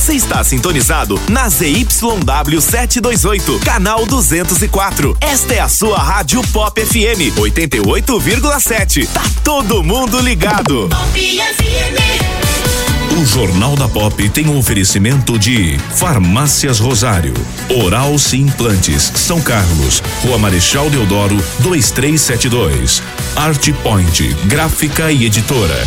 Você está sintonizado na ZYW 728, canal 204. Esta é a sua Rádio Pop FM 88,7. Tá todo mundo ligado. Pop FM. O Jornal da Pop tem um oferecimento de Farmácias Rosário, Oral Sim Implantes, São Carlos, Rua Marechal Deodoro, 2372. Art Point, gráfica e editora.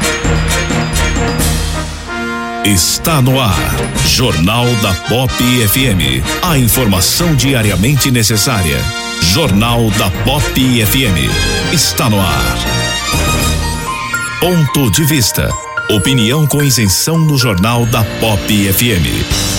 Está no ar. Jornal da Pop FM. A informação diariamente necessária. Jornal da Pop FM. Está no ar. Ponto de vista. Opinião com isenção no Jornal da Pop FM.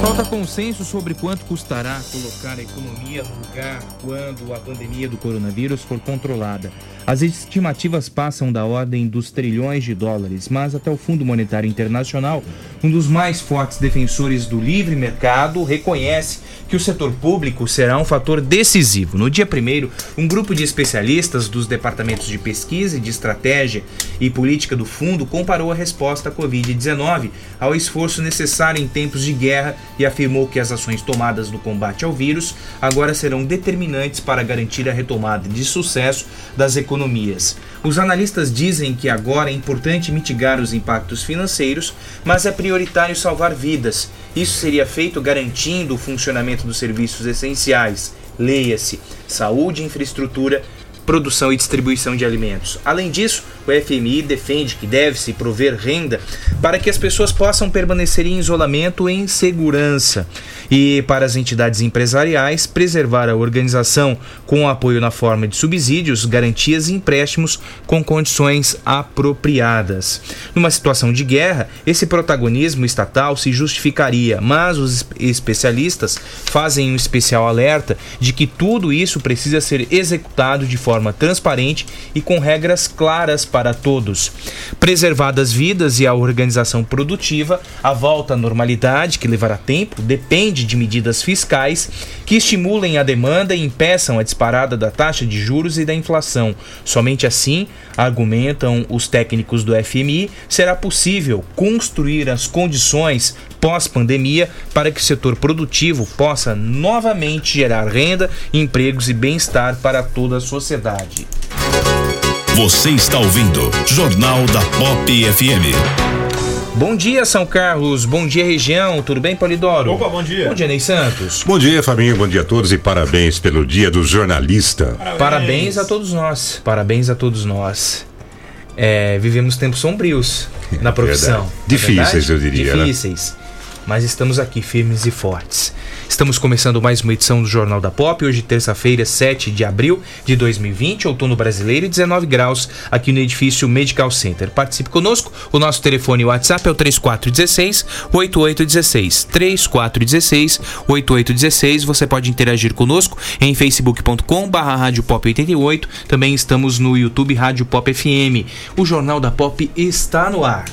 Falta consenso sobre quanto custará colocar a economia no lugar quando a pandemia do coronavírus for controlada. As estimativas passam da ordem dos trilhões de dólares, mas até o Fundo Monetário Internacional, um dos mais fortes defensores do livre mercado, reconhece que o setor público será um fator decisivo. No dia 1, um grupo de especialistas dos departamentos de pesquisa e de estratégia e política do fundo comparou a resposta à Covid-19 ao esforço necessário em tempos de guerra e afirmou que as ações tomadas no combate ao vírus agora serão determinantes para garantir a retomada de sucesso das economias. Os analistas dizem que agora é importante mitigar os impactos financeiros, mas é prioritário salvar vidas. Isso seria feito garantindo o funcionamento dos serviços essenciais, leia-se, saúde, infraestrutura, produção e distribuição de alimentos. Além disso, o FMI defende que deve-se prover renda para que as pessoas possam permanecer em isolamento em segurança e para as entidades empresariais preservar a organização com apoio na forma de subsídios, garantias e empréstimos com condições apropriadas. Numa situação de guerra, esse protagonismo estatal se justificaria, mas os especialistas fazem um especial alerta de que tudo isso precisa ser executado de forma transparente e com regras claras para todos. Preservadas vidas e a organização produtiva, a volta à normalidade, que levará tempo, depende de medidas fiscais que estimulem a demanda e impeçam a disparada da taxa de juros e da inflação. Somente assim, argumentam os técnicos do FMI, será possível construir as condições pós-pandemia para que o setor produtivo possa novamente gerar renda, empregos e bem-estar para toda a sociedade. Você está ouvindo Jornal da Pop FM. Bom dia, São Carlos. Bom dia, região. Tudo bem, Polidoro? Opa, bom dia. Bom dia, Ney Santos. Bom dia, Fabinho. Bom dia a todos e parabéns pelo dia do jornalista. Parabéns, Parabéns a todos nós. Parabéns a todos nós. É, vivemos tempos sombrios na profissão. Verdade. Difíceis, é eu diria. Difíceis. Né? Mas estamos aqui firmes e fortes. Estamos começando mais uma edição do Jornal da Pop, hoje terça-feira, 7 de abril de 2020, outono brasileiro e 19 graus aqui no edifício Medical Center. Participe conosco, o nosso telefone WhatsApp é o 3416 8816. 3416 8816. Você pode interagir conosco em facebook.com barra Rádio Pop 88. Também estamos no YouTube Rádio Pop FM. O Jornal da Pop está no ar.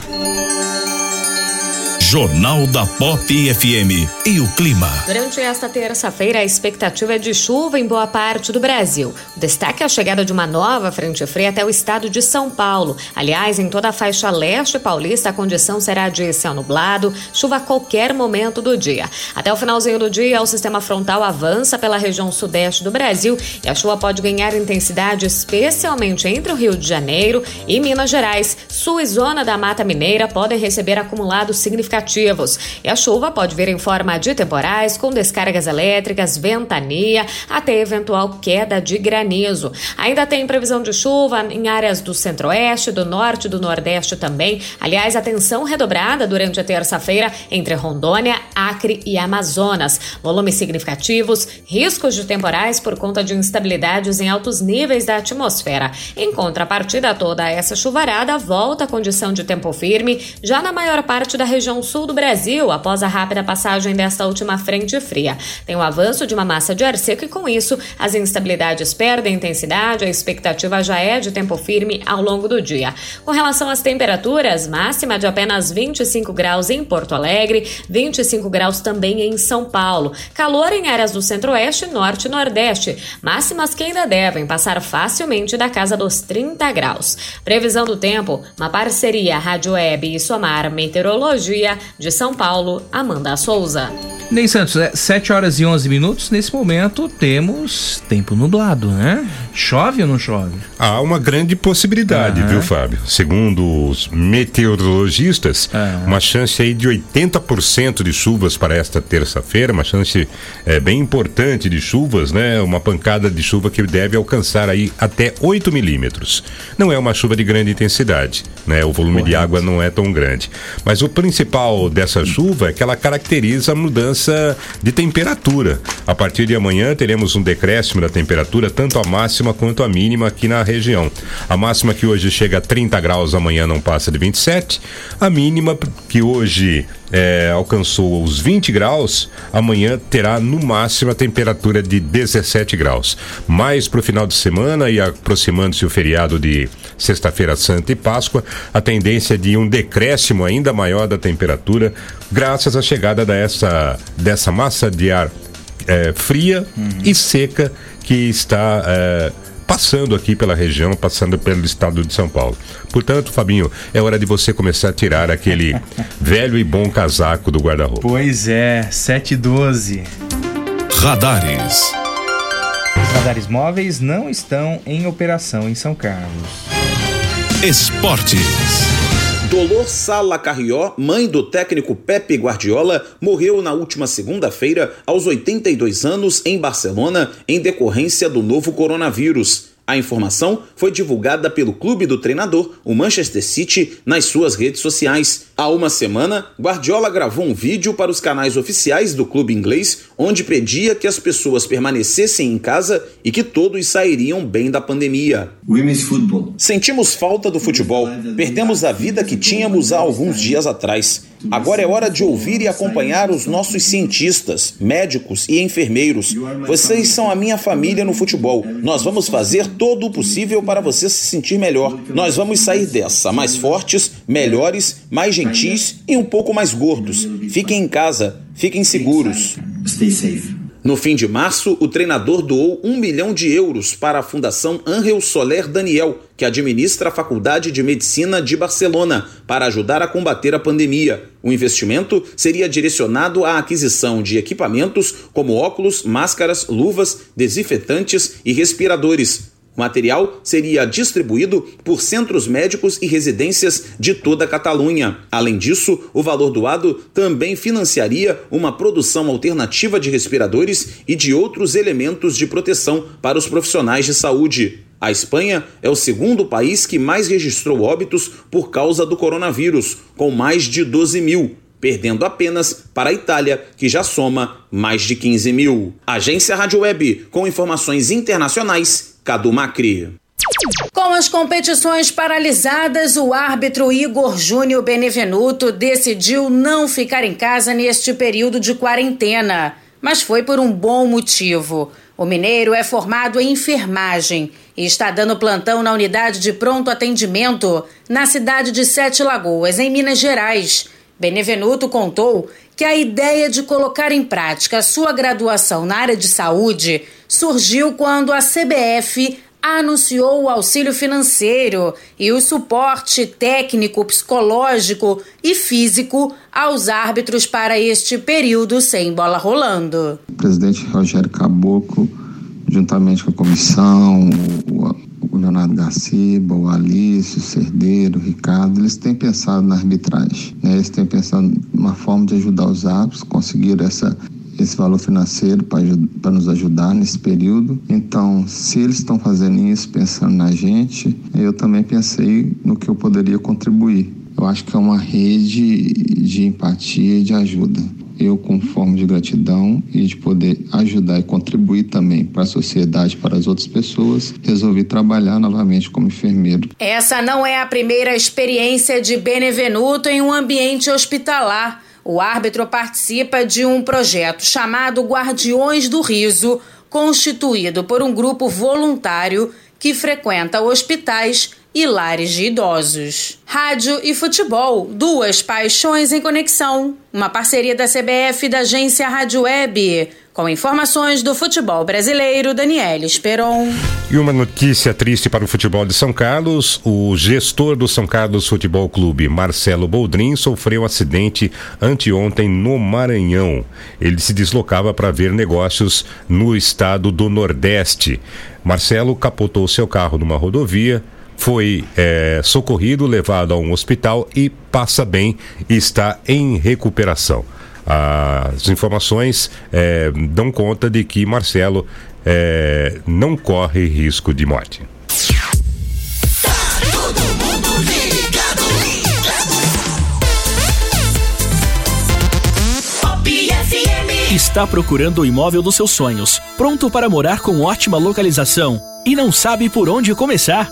Jornal da Pop FM e o clima. Durante esta terça-feira, a expectativa é de chuva em boa parte do Brasil. O destaque é a chegada de uma nova frente fria até o estado de São Paulo. Aliás, em toda a faixa leste paulista, a condição será de céu nublado, chuva a qualquer momento do dia. Até o finalzinho do dia, o sistema frontal avança pela região sudeste do Brasil e a chuva pode ganhar intensidade, especialmente entre o Rio de Janeiro e Minas Gerais. Sul e zona da Mata Mineira podem receber acumulados significativos e a chuva pode vir em forma de temporais, com descargas elétricas, ventania, até eventual queda de granizo. Ainda tem previsão de chuva em áreas do centro-oeste, do norte e do nordeste também. Aliás, atenção redobrada durante a terça-feira entre Rondônia, Acre e Amazonas. Volumes significativos, riscos de temporais por conta de instabilidades em altos níveis da atmosfera. Em contrapartida, toda essa chuvarada volta à condição de tempo firme já na maior parte da região sul do Brasil após a rápida passagem desta última frente fria. Tem o avanço de uma massa de ar seco e, com isso, as instabilidades perdem intensidade, a expectativa já é de tempo firme ao longo do dia. Com relação às temperaturas, máxima de apenas 25 graus em Porto Alegre, 25 graus também em São Paulo. Calor em áreas do centro-oeste, norte e nordeste, máximas que ainda devem passar facilmente da casa dos 30 graus. Previsão do tempo, uma parceria Rádio Web e Somar Meteorologia de São Paulo, Amanda Souza. Ney Santos, é 7 horas e 11 minutos. Nesse momento temos tempo nublado, né? Chove ou não chove? Há uma grande possibilidade, Aham. viu, Fábio? Segundo os meteorologistas, Aham. uma chance aí de 80% de chuvas para esta terça-feira, uma chance é, bem importante de chuvas, né? Uma pancada de chuva que deve alcançar aí até 8 milímetros. Não é uma chuva de grande intensidade, né? O volume de água não é tão grande. Mas o principal dessa chuva é que ela caracteriza a mudança de temperatura. A partir de amanhã teremos um decréscimo da temperatura, tanto a máxima quanto a mínima aqui na região. A máxima que hoje chega a 30 graus, amanhã não passa de 27. A mínima que hoje é, alcançou os 20 graus, amanhã terá no máximo a temperatura de 17 graus. Mais para o final de semana e aproximando-se o feriado de Sexta-feira Santa e Páscoa, a tendência de um decréscimo ainda maior da temperatura, graças à chegada dessa, dessa massa de ar é, fria e seca que está é, passando aqui pela região, passando pelo estado de São Paulo. Portanto, Fabinho, é hora de você começar a tirar aquele velho e bom casaco do guarda-roupa. Pois é, 7 e 12. Radares. Os radares móveis não estão em operação em São Carlos. Esportes. Dolor Sala Carrió, mãe do técnico Pepe Guardiola, morreu na última segunda-feira, aos 82 anos, em Barcelona, em decorrência do novo coronavírus. A informação foi divulgada pelo clube do treinador, o Manchester City, nas suas redes sociais. Há uma semana, Guardiola gravou um vídeo para os canais oficiais do clube inglês, onde pedia que as pessoas permanecessem em casa e que todos sairiam bem da pandemia. Sentimos falta do futebol, perdemos a vida que tínhamos há alguns dias atrás. Agora é hora de ouvir e acompanhar os nossos cientistas, médicos e enfermeiros. Vocês são a minha família no futebol. Nós vamos fazer todo o possível para você se sentir melhor. Nós vamos sair dessa mais fortes, melhores, mais gentis e um pouco mais gordos. Fiquem em casa, fiquem seguros. Stay safe. No fim de março, o treinador doou um milhão de euros para a Fundação Angel Soler Daniel, que administra a Faculdade de Medicina de Barcelona, para ajudar a combater a pandemia. O investimento seria direcionado à aquisição de equipamentos como óculos, máscaras, luvas, desinfetantes e respiradores. O material seria distribuído por centros médicos e residências de toda a Catalunha. Além disso, o valor doado também financiaria uma produção alternativa de respiradores e de outros elementos de proteção para os profissionais de saúde. A Espanha é o segundo país que mais registrou óbitos por causa do coronavírus, com mais de 12 mil perdendo apenas para a Itália, que já soma mais de 15 mil. Agência Rádio Web, com informações internacionais, Cadu Macri. Com as competições paralisadas, o árbitro Igor Júnior Benevenuto decidiu não ficar em casa neste período de quarentena, mas foi por um bom motivo. O mineiro é formado em enfermagem e está dando plantão na unidade de pronto atendimento na cidade de Sete Lagoas, em Minas Gerais. Benevenuto contou que a ideia de colocar em prática sua graduação na área de saúde surgiu quando a CBF anunciou o auxílio financeiro e o suporte técnico, psicológico e físico aos árbitros para este período sem bola rolando. O presidente Rogério Caboclo, juntamente com a comissão, o, Leonardo Garciba, o Alício, o Cerdeiro, o Ricardo, eles têm pensado na arbitragem. Né? Eles têm pensado numa forma de ajudar os árbitros, conseguir essa, esse valor financeiro para nos ajudar nesse período. Então, se eles estão fazendo isso pensando na gente, eu também pensei no que eu poderia contribuir. Eu acho que é uma rede de empatia e de ajuda eu, com forma de gratidão e de poder ajudar e contribuir também para a sociedade, para as outras pessoas, resolvi trabalhar novamente como enfermeiro. Essa não é a primeira experiência de Benevenuto em um ambiente hospitalar. O árbitro participa de um projeto chamado Guardiões do Riso, constituído por um grupo voluntário que frequenta hospitais e lares de idosos. Rádio e futebol, duas paixões em conexão. Uma parceria da CBF e da agência Rádio Web. Com informações do futebol brasileiro, Daniel Esperon. E uma notícia triste para o futebol de São Carlos: o gestor do São Carlos Futebol Clube, Marcelo Boldrin, sofreu um acidente anteontem no Maranhão. Ele se deslocava para ver negócios no estado do Nordeste. Marcelo capotou seu carro numa rodovia, foi é, socorrido, levado a um hospital e passa bem e está em recuperação. As informações é, dão conta de que Marcelo é, não corre risco de morte. Está procurando o imóvel dos seus sonhos, pronto para morar com ótima localização e não sabe por onde começar?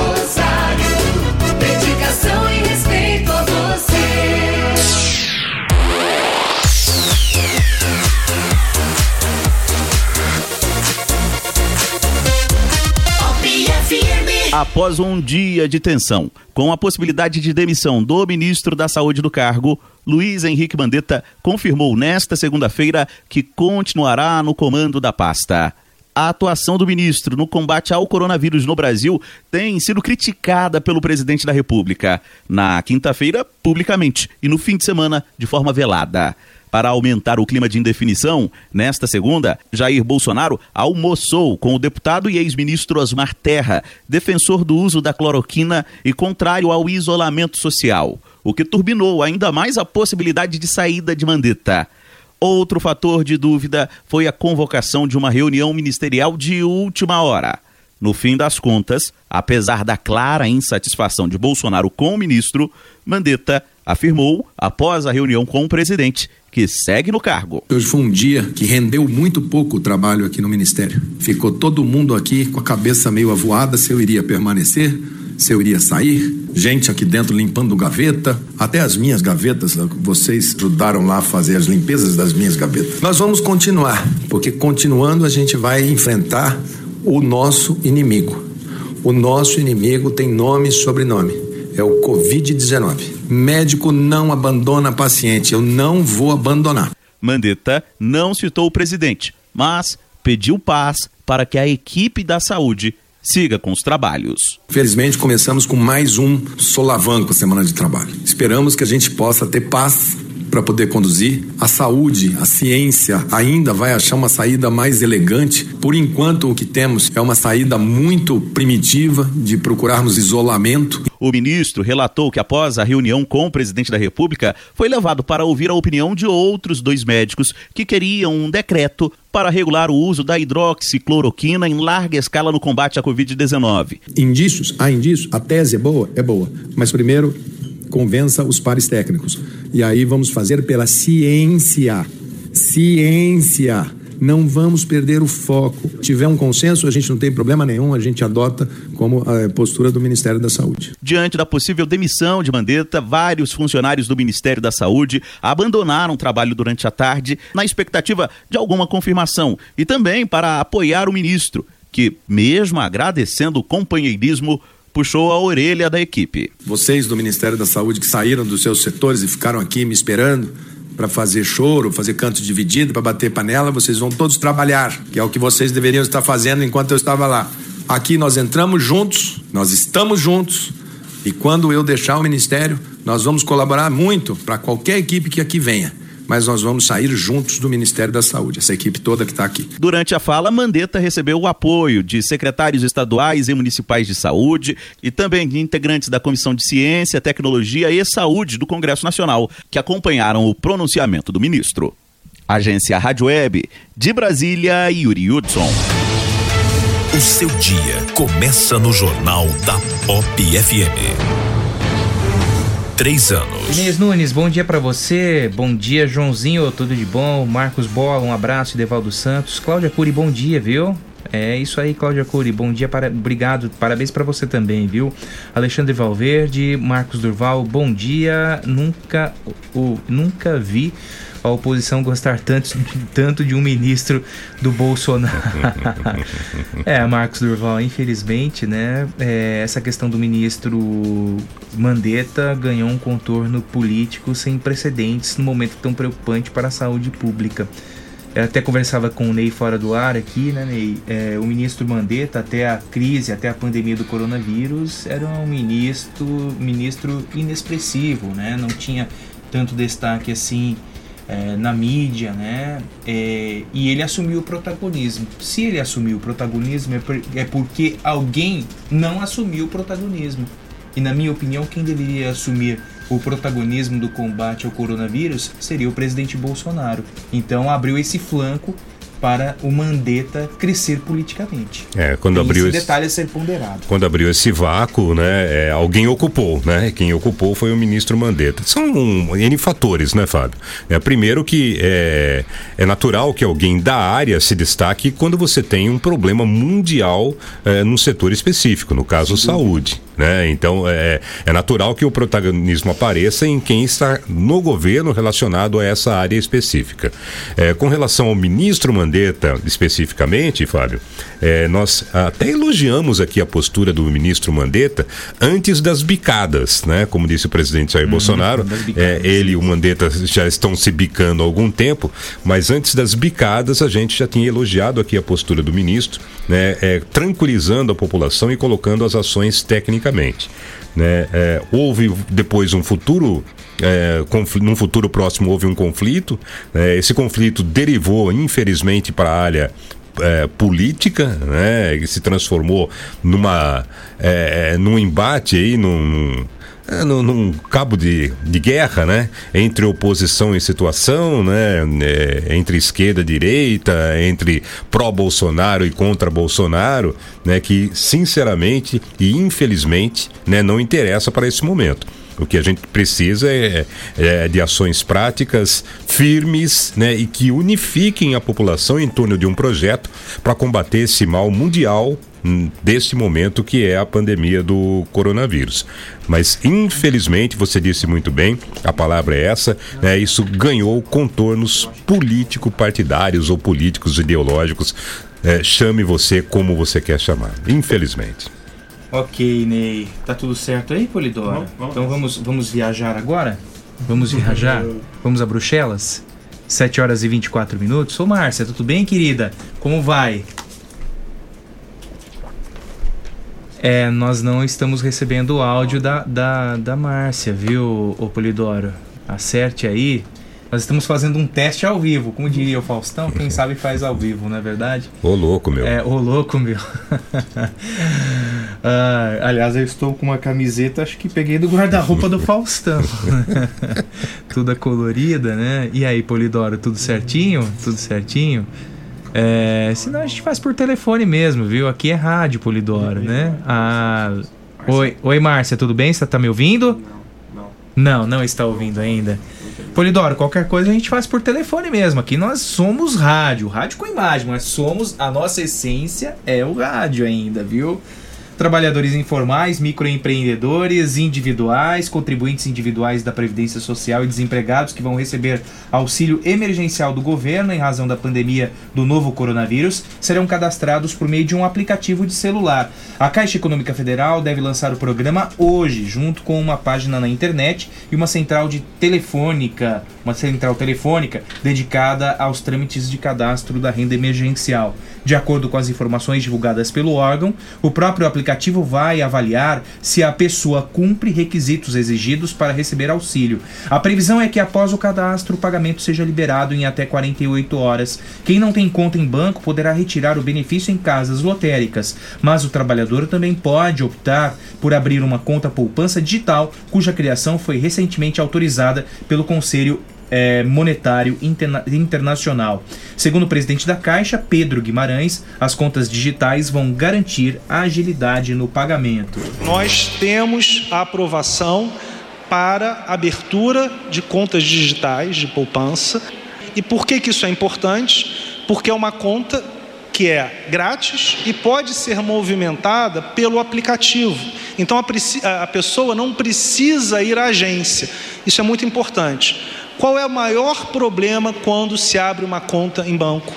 Após um dia de tensão, com a possibilidade de demissão do ministro da Saúde do cargo, Luiz Henrique Mandetta confirmou nesta segunda-feira que continuará no comando da pasta. A atuação do ministro no combate ao coronavírus no Brasil tem sido criticada pelo presidente da República. Na quinta-feira, publicamente, e no fim de semana, de forma velada. Para aumentar o clima de indefinição, nesta segunda, Jair Bolsonaro almoçou com o deputado e ex-ministro Osmar Terra, defensor do uso da cloroquina e contrário ao isolamento social, o que turbinou ainda mais a possibilidade de saída de Mandetta. Outro fator de dúvida foi a convocação de uma reunião ministerial de última hora. No fim das contas, apesar da clara insatisfação de Bolsonaro com o ministro, Mandetta afirmou, após a reunião com o presidente, que segue no cargo. Hoje foi um dia que rendeu muito pouco o trabalho aqui no Ministério. Ficou todo mundo aqui com a cabeça meio avoada se eu iria permanecer, se eu iria sair. Gente aqui dentro limpando gaveta, até as minhas gavetas, vocês ajudaram lá a fazer as limpezas das minhas gavetas. Nós vamos continuar, porque continuando a gente vai enfrentar o nosso inimigo. O nosso inimigo tem nome e sobrenome. É o Covid-19. Médico não abandona paciente. Eu não vou abandonar. Mandetta não citou o presidente, mas pediu paz para que a equipe da saúde siga com os trabalhos. Felizmente começamos com mais um solavanco semana de trabalho. Esperamos que a gente possa ter paz para poder conduzir. A saúde, a ciência ainda vai achar uma saída mais elegante. Por enquanto, o que temos é uma saída muito primitiva de procurarmos isolamento. O ministro relatou que após a reunião com o presidente da República, foi levado para ouvir a opinião de outros dois médicos que queriam um decreto para regular o uso da hidroxicloroquina em larga escala no combate à Covid-19. Indícios? Há indícios? A tese é boa? É boa. Mas primeiro, convença os pares técnicos. E aí vamos fazer pela ciência. Ciência. Não vamos perder o foco. Se tiver um consenso, a gente não tem problema nenhum, a gente adota como a postura do Ministério da Saúde. Diante da possível demissão de Mandetta, vários funcionários do Ministério da Saúde abandonaram o trabalho durante a tarde na expectativa de alguma confirmação e também para apoiar o ministro, que, mesmo agradecendo o companheirismo, puxou a orelha da equipe. Vocês do Ministério da Saúde que saíram dos seus setores e ficaram aqui me esperando para fazer choro, fazer canto dividido, para bater panela, vocês vão todos trabalhar, que é o que vocês deveriam estar fazendo enquanto eu estava lá. Aqui nós entramos juntos, nós estamos juntos, e quando eu deixar o ministério, nós vamos colaborar muito para qualquer equipe que aqui venha mas nós vamos sair juntos do Ministério da Saúde, essa equipe toda que está aqui. Durante a fala, Mandetta recebeu o apoio de secretários estaduais e municipais de saúde e também de integrantes da Comissão de Ciência, Tecnologia e Saúde do Congresso Nacional, que acompanharam o pronunciamento do ministro. Agência Rádio Web, de Brasília, Yuri Hudson. O seu dia começa no Jornal da Pop FM três anos. Inês Nunes, bom dia para você. Bom dia, Joãozinho, tudo de bom? Marcos Bola, um abraço. Devaldo Santos. Cláudia Cury, bom dia, viu? É isso aí, Cláudia Cury. Bom dia, para... obrigado. Parabéns para você também, viu? Alexandre Valverde, Marcos Durval, bom dia. Nunca, o, nunca vi a oposição gostar tanto, tanto de um ministro do Bolsonaro. é, Marcos Durval, infelizmente, né? É, essa questão do ministro Mandetta ganhou um contorno político sem precedentes no momento tão preocupante para a saúde pública. Eu até conversava com o Ney fora do ar aqui, né, Ney? É, o ministro Mandetta, até a crise, até a pandemia do coronavírus, era um ministro, ministro inexpressivo, né? Não tinha tanto destaque assim é, na mídia, né? É, e ele assumiu o protagonismo. Se ele assumiu o protagonismo é, por, é porque alguém não assumiu o protagonismo. E na minha opinião, quem deveria assumir o protagonismo do combate ao coronavírus seria o presidente Bolsonaro. Então abriu esse flanco para o Mandetta crescer politicamente. É, quando Tem abriu esse esse, detalhe a ser ponderado. quando abriu esse vácuo, né, é, alguém ocupou, né? Quem ocupou foi o ministro Mandetta. São um, N fatores, né, Fábio? É, primeiro que é, é natural que alguém da área se destaque quando você tem um problema mundial é, num setor específico, no caso saúde. Né? Então é, é natural que o protagonismo apareça em quem está no governo relacionado a essa área específica. É, com relação ao ministro Mandetta especificamente, Fábio, é, nós até elogiamos aqui a postura do ministro Mandetta antes das bicadas, né? Como disse o presidente Jair Bolsonaro, é, ele e o Mandetta já estão se bicando há algum tempo, mas antes das bicadas a gente já tinha elogiado aqui a postura do ministro, né? É, tranquilizando a população e colocando as ações tecnicamente. Né? É, houve depois um futuro é, num futuro próximo houve um conflito. né? esse conflito derivou, infelizmente, para a área é, política, né? que se transformou numa, é, é, num embate aí, num, é, num, num cabo de, de guerra, né? Entre oposição e situação, né? É, entre esquerda e direita, entre pró-Bolsonaro e contra Bolsonaro, né? Que sinceramente e infelizmente, né? Não interessa para esse momento. O que a gente precisa é, é de ações práticas, firmes, né, e que unifiquem a população em torno de um projeto para combater esse mal mundial hum, desse momento que é a pandemia do coronavírus. Mas infelizmente, você disse muito bem, a palavra é essa, né, isso ganhou contornos político-partidários ou políticos ideológicos. É, chame você como você quer chamar. Infelizmente. Ok, Ney. Tá tudo certo aí, Polidoro? Vamos, vamos. Então vamos, vamos viajar agora? Vamos viajar? Vamos a Bruxelas? 7 horas e 24 minutos. Ô, Márcia, tudo bem, querida? Como vai? É, nós não estamos recebendo o áudio da, da, da Márcia, viu, ô Polidoro? Acerte aí. Nós estamos fazendo um teste ao vivo, como diria o Faustão, quem sabe faz ao vivo, não é verdade? Ô louco, meu. É, ô louco, meu. Ah, aliás, eu estou com uma camiseta, acho que peguei do guarda-roupa do Faustão. Toda colorida, né? E aí, Polidoro, tudo certinho? Tudo certinho? É, senão a gente faz por telefone mesmo, viu? Aqui é rádio, Polidoro, né? Ah, oi, oi, Márcia, tudo bem? Você tá me ouvindo? Não, não está ouvindo ainda. Polidoro, qualquer coisa a gente faz por telefone mesmo. Aqui nós somos rádio, rádio com imagem, mas somos a nossa essência é o rádio ainda, viu? Trabalhadores informais, microempreendedores individuais, contribuintes individuais da Previdência Social e desempregados que vão receber auxílio emergencial do governo em razão da pandemia do novo coronavírus serão cadastrados por meio de um aplicativo de celular. A Caixa Econômica Federal deve lançar o programa hoje, junto com uma página na internet e uma central de telefônica, uma central telefônica dedicada aos trâmites de cadastro da renda emergencial. De acordo com as informações divulgadas pelo órgão, o próprio aplicativo vai avaliar se a pessoa cumpre requisitos exigidos para receber auxílio. A previsão é que após o cadastro, o pagamento seja liberado em até 48 horas. Quem não tem conta em banco poderá retirar o benefício em casas lotéricas, mas o trabalhador também pode optar por abrir uma conta poupança digital, cuja criação foi recentemente autorizada pelo Conselho eh, Monetário Interna- Internacional. Segundo o presidente da Caixa, Pedro Guimarães, as contas digitais vão garantir a agilidade no pagamento. Nós temos a aprovação para abertura de contas digitais de poupança. E por que, que isso é importante? Porque é uma conta que é grátis e pode ser movimentada pelo aplicativo. Então a- a pessoa não precisa ir à agência. Isso é muito importante. Qual é o maior problema quando se abre uma conta em banco?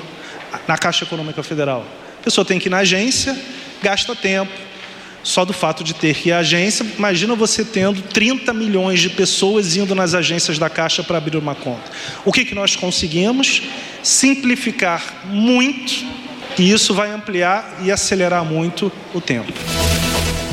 Na Caixa Econômica Federal. A pessoa tem que ir na agência, gasta tempo, só do fato de ter que ir à agência, imagina você tendo 30 milhões de pessoas indo nas agências da Caixa para abrir uma conta. O que, que nós conseguimos? Simplificar muito, e isso vai ampliar e acelerar muito o tempo.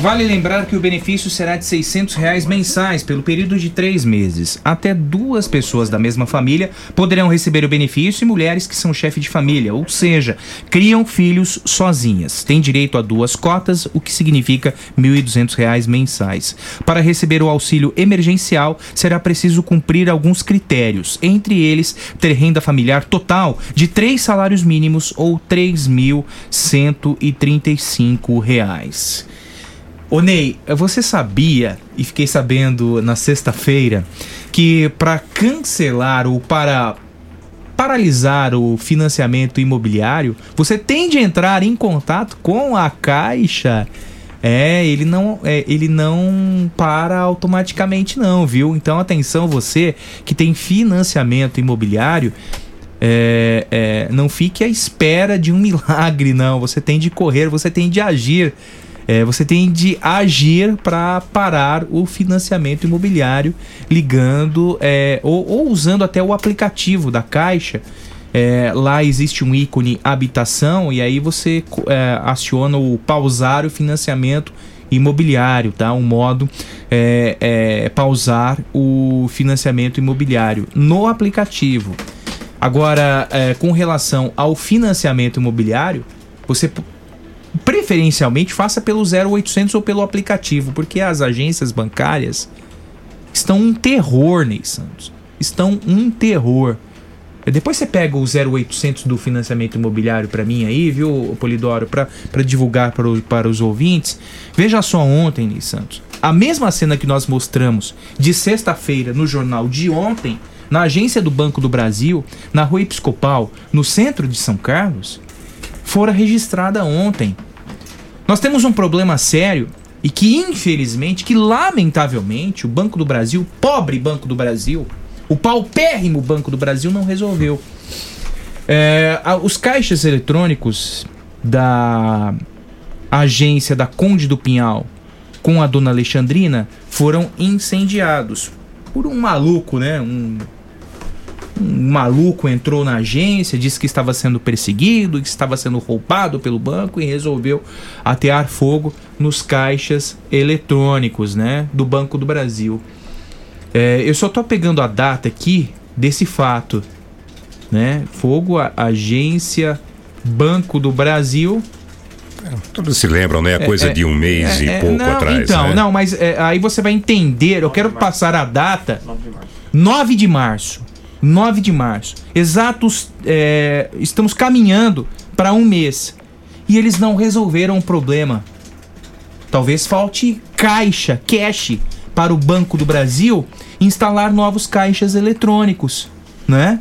Vale lembrar que o benefício será de 600 reais mensais pelo período de três meses. Até duas pessoas da mesma família poderão receber o benefício e mulheres que são chefe de família, ou seja, criam filhos sozinhas. Têm direito a duas cotas, o que significa 1.200 reais mensais. Para receber o auxílio emergencial, será preciso cumprir alguns critérios, entre eles ter renda familiar total de três salários mínimos ou 3.135 reais. Ô Ney, você sabia, e fiquei sabendo na sexta-feira, que para cancelar ou para paralisar o financiamento imobiliário, você tem de entrar em contato com a Caixa É, ele não, é, ele não para automaticamente não, viu? Então atenção você que tem financiamento imobiliário, é, é, não fique à espera de um milagre, não. Você tem de correr, você tem de agir. É, você tem de agir para parar o financiamento imobiliário ligando é, ou, ou usando até o aplicativo da Caixa. É, lá existe um ícone habitação e aí você é, aciona o pausar o financiamento imobiliário, tá? Um modo é, é, pausar o financiamento imobiliário no aplicativo. Agora, é, com relação ao financiamento imobiliário, você preferencialmente faça pelo 0800 ou pelo aplicativo, porque as agências bancárias estão um terror, Ney Santos. Estão um terror. Depois você pega o 0800 do financiamento imobiliário para mim aí, viu, Polidoro, para divulgar para, para os ouvintes. Veja só ontem, Ney Santos. A mesma cena que nós mostramos de sexta-feira no jornal de ontem, na agência do Banco do Brasil, na Rua Episcopal, no centro de São Carlos, fora registrada ontem. Nós temos um problema sério e que, infelizmente, que lamentavelmente, o Banco do Brasil, pobre Banco do Brasil, o paupérrimo Banco do Brasil não resolveu. É, os caixas eletrônicos da agência da Conde do Pinhal com a dona Alexandrina foram incendiados por um maluco, né? Um, um maluco entrou na agência, disse que estava sendo perseguido, que estava sendo roubado pelo banco e resolveu atear fogo nos caixas eletrônicos, né, do Banco do Brasil. É, eu só tô pegando a data aqui desse fato, né? Fogo, a, agência Banco do Brasil. Todos se lembram, né? A coisa É, de um mês é, e é, pouco não, atrás. Então, né? não, mas é, aí você vai entender. Eu quero passar a data. 9 de março. 9 de março. Exatos. é, estamos caminhando para um mês. E eles não resolveram o problema. Talvez falte caixa, cash, para o Banco do Brasil instalar novos caixas eletrônicos, né?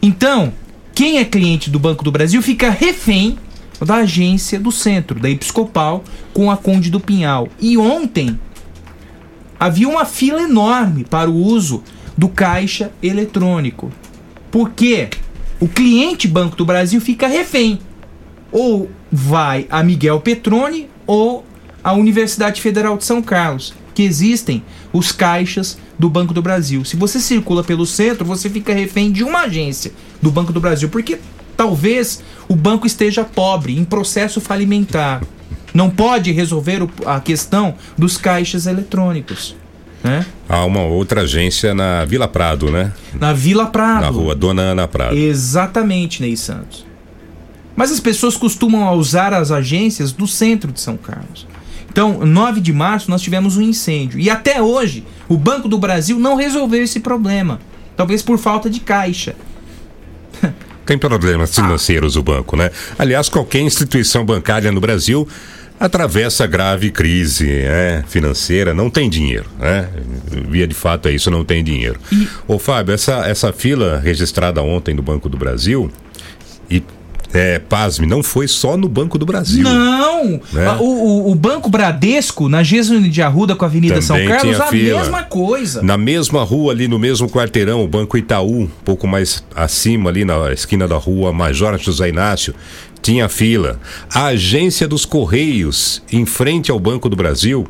Então, quem é cliente do Banco do Brasil fica refém da agência do centro, da Episcopal, com a Conde do Pinhal. E ontem havia uma fila enorme para o uso do caixa eletrônico. Porque o cliente Banco do Brasil fica refém. Ou vai a Miguel Petrone ou a Universidade Federal de São Carlos, que existem os caixas do Banco do Brasil. Se você circula pelo centro, você fica refém de uma agência do Banco do Brasil, porque talvez o banco esteja pobre, em processo falimentar. Não pode resolver a questão dos caixas eletrônicos. Né? Há uma outra agência na Vila Prado, né? Na Vila Prado. Na rua Dona Ana Prado. Exatamente, Ney Santos. Mas as pessoas costumam usar as agências do centro de São Carlos. Então, 9 de março, nós tivemos um incêndio. E até hoje, o Banco do Brasil não resolveu esse problema. Talvez por falta de caixa. Tem problemas financeiros o banco, né? Aliás, qualquer instituição bancária no Brasil atravessa grave crise é, financeira, não tem dinheiro, né? Via de fato é isso, não tem dinheiro. Ô Fábio, essa, essa fila registrada ontem no Banco do Brasil, e é, pasme, não foi só no Banco do Brasil. Não! Né? O, o- o Banco Bradesco, na Gesune de Arruda com a Avenida São Também Carlos, tinha a fila. mesma coisa. Na mesma rua ali, no mesmo quarteirão, o Banco Itaú, um pouco mais acima ali na esquina da rua Major José Inácio, tinha fila. A agência dos Correios, em frente ao Banco do Brasil,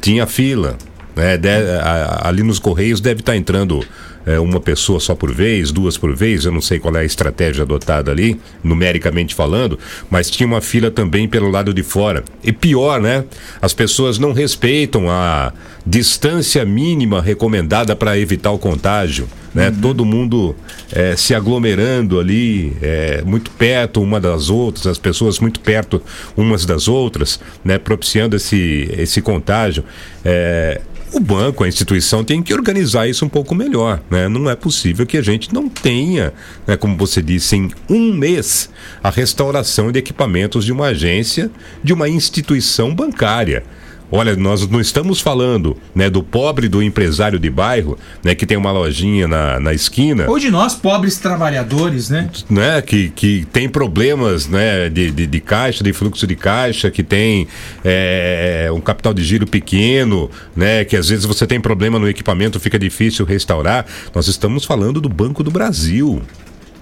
tinha fila. né? De- a- ali nos Correios deve estar entrando é, uma pessoa só por vez, duas por vez, eu não sei qual é a estratégia adotada ali, numericamente falando, mas tinha uma fila também pelo lado de fora. E pior, né? As pessoas não respeitam a distância mínima recomendada para evitar o contágio. Né? Todo mundo é, se aglomerando ali, é, muito perto uma das outras, as pessoas muito perto umas das outras, né? propiciando esse, esse contágio. É, o banco, a instituição tem que organizar isso um pouco melhor, né? Não é possível que a gente não tenha, né, como você disse, em um mês, a restauração de equipamentos de uma agência, de uma instituição bancária. Olha, nós não estamos falando né, do pobre do empresário de bairro, né, que tem uma lojinha na, na esquina. Ou de nós, pobres trabalhadores, né? né, que, que tem problemas né, de, de, de caixa, de fluxo de caixa, que tem é, um capital de giro pequeno, né, que às vezes você tem problema no equipamento, fica difícil restaurar. Nós estamos falando do Banco do Brasil.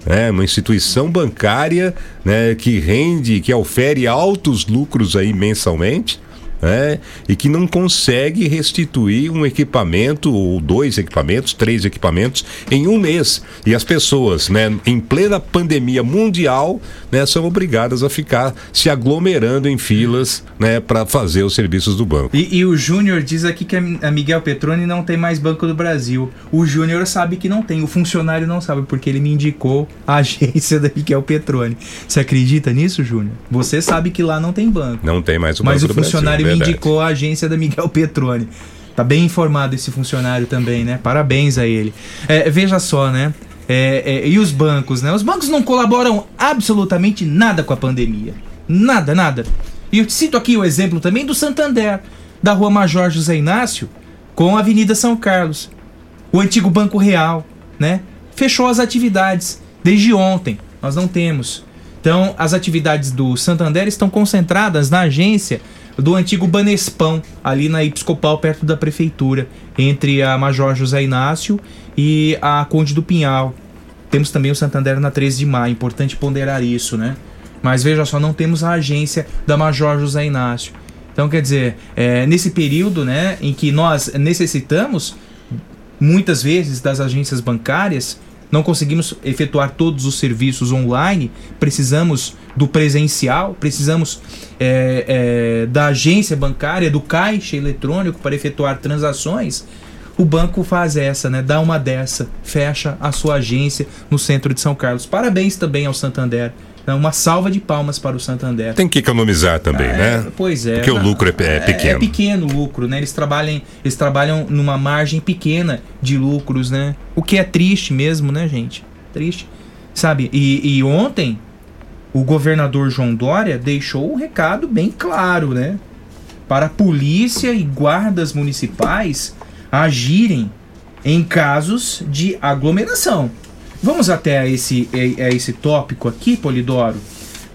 É uma instituição bancária né, que rende, que ofere altos lucros aí mensalmente, né? e que não consegue restituir um equipamento ou dois equipamentos, três equipamentos em um mês. E as pessoas, né, em plena pandemia mundial, né, são obrigadas a ficar se aglomerando em filas, né, para fazer os serviços do banco. E, e o Júnior diz aqui que a Miguel Petroni não tem mais Banco do Brasil. O Júnior sabe que não tem, o funcionário não sabe, porque ele me indicou a agência da Miguel Petroni. Você acredita nisso, Júnior? Você sabe que lá não tem banco. Não tem mais o Mas Banco o do funcionário Brasil, me indicou a agência da Miguel Petroni. Tá bem informado esse funcionário também, né? Parabéns a ele. É, veja só, né? É, é, e os bancos, né? Os bancos não colaboram absolutamente nada com a pandemia. Nada, nada. E eu cito aqui o exemplo também do Santander, da rua Major José Inácio, com a Avenida São Carlos. O antigo Banco Real, né? Fechou as atividades desde ontem. Nós não temos. Então, as atividades do Santander estão concentradas na agência do antigo Banespão, ali na Episcopal, perto da prefeitura, entre a Major José Inácio e a Conde do Pinhal. Temos também o Santander na 13 de maio, importante ponderar isso, né? Mas veja só, não temos a agência da Major José Inácio. Então, quer dizer, é, nesse período né, em que nós necessitamos, muitas vezes, das agências bancárias, não conseguimos efetuar todos os serviços online, precisamos do presencial, precisamos é, é, da agência bancária, do caixa eletrônico para efetuar transações. O banco faz essa, né? Dá uma dessa, fecha a sua agência no centro de São Carlos. Parabéns também ao Santander. Então, Uma salva de palmas para o Santander. Tem que economizar também, É, né? Pois é. Porque o lucro é, é pequeno. É pequeno o lucro, né? Eles trabalham, eles trabalham numa margem pequena de lucros, né? O que é triste mesmo, né, gente? Triste. Sabe? E, e ontem, o governador João Dória deixou um recado bem claro, né? Para a polícia e guardas municipais agirem em casos de aglomeração. Vamos até a esse, a, a esse tópico aqui, Polidoro.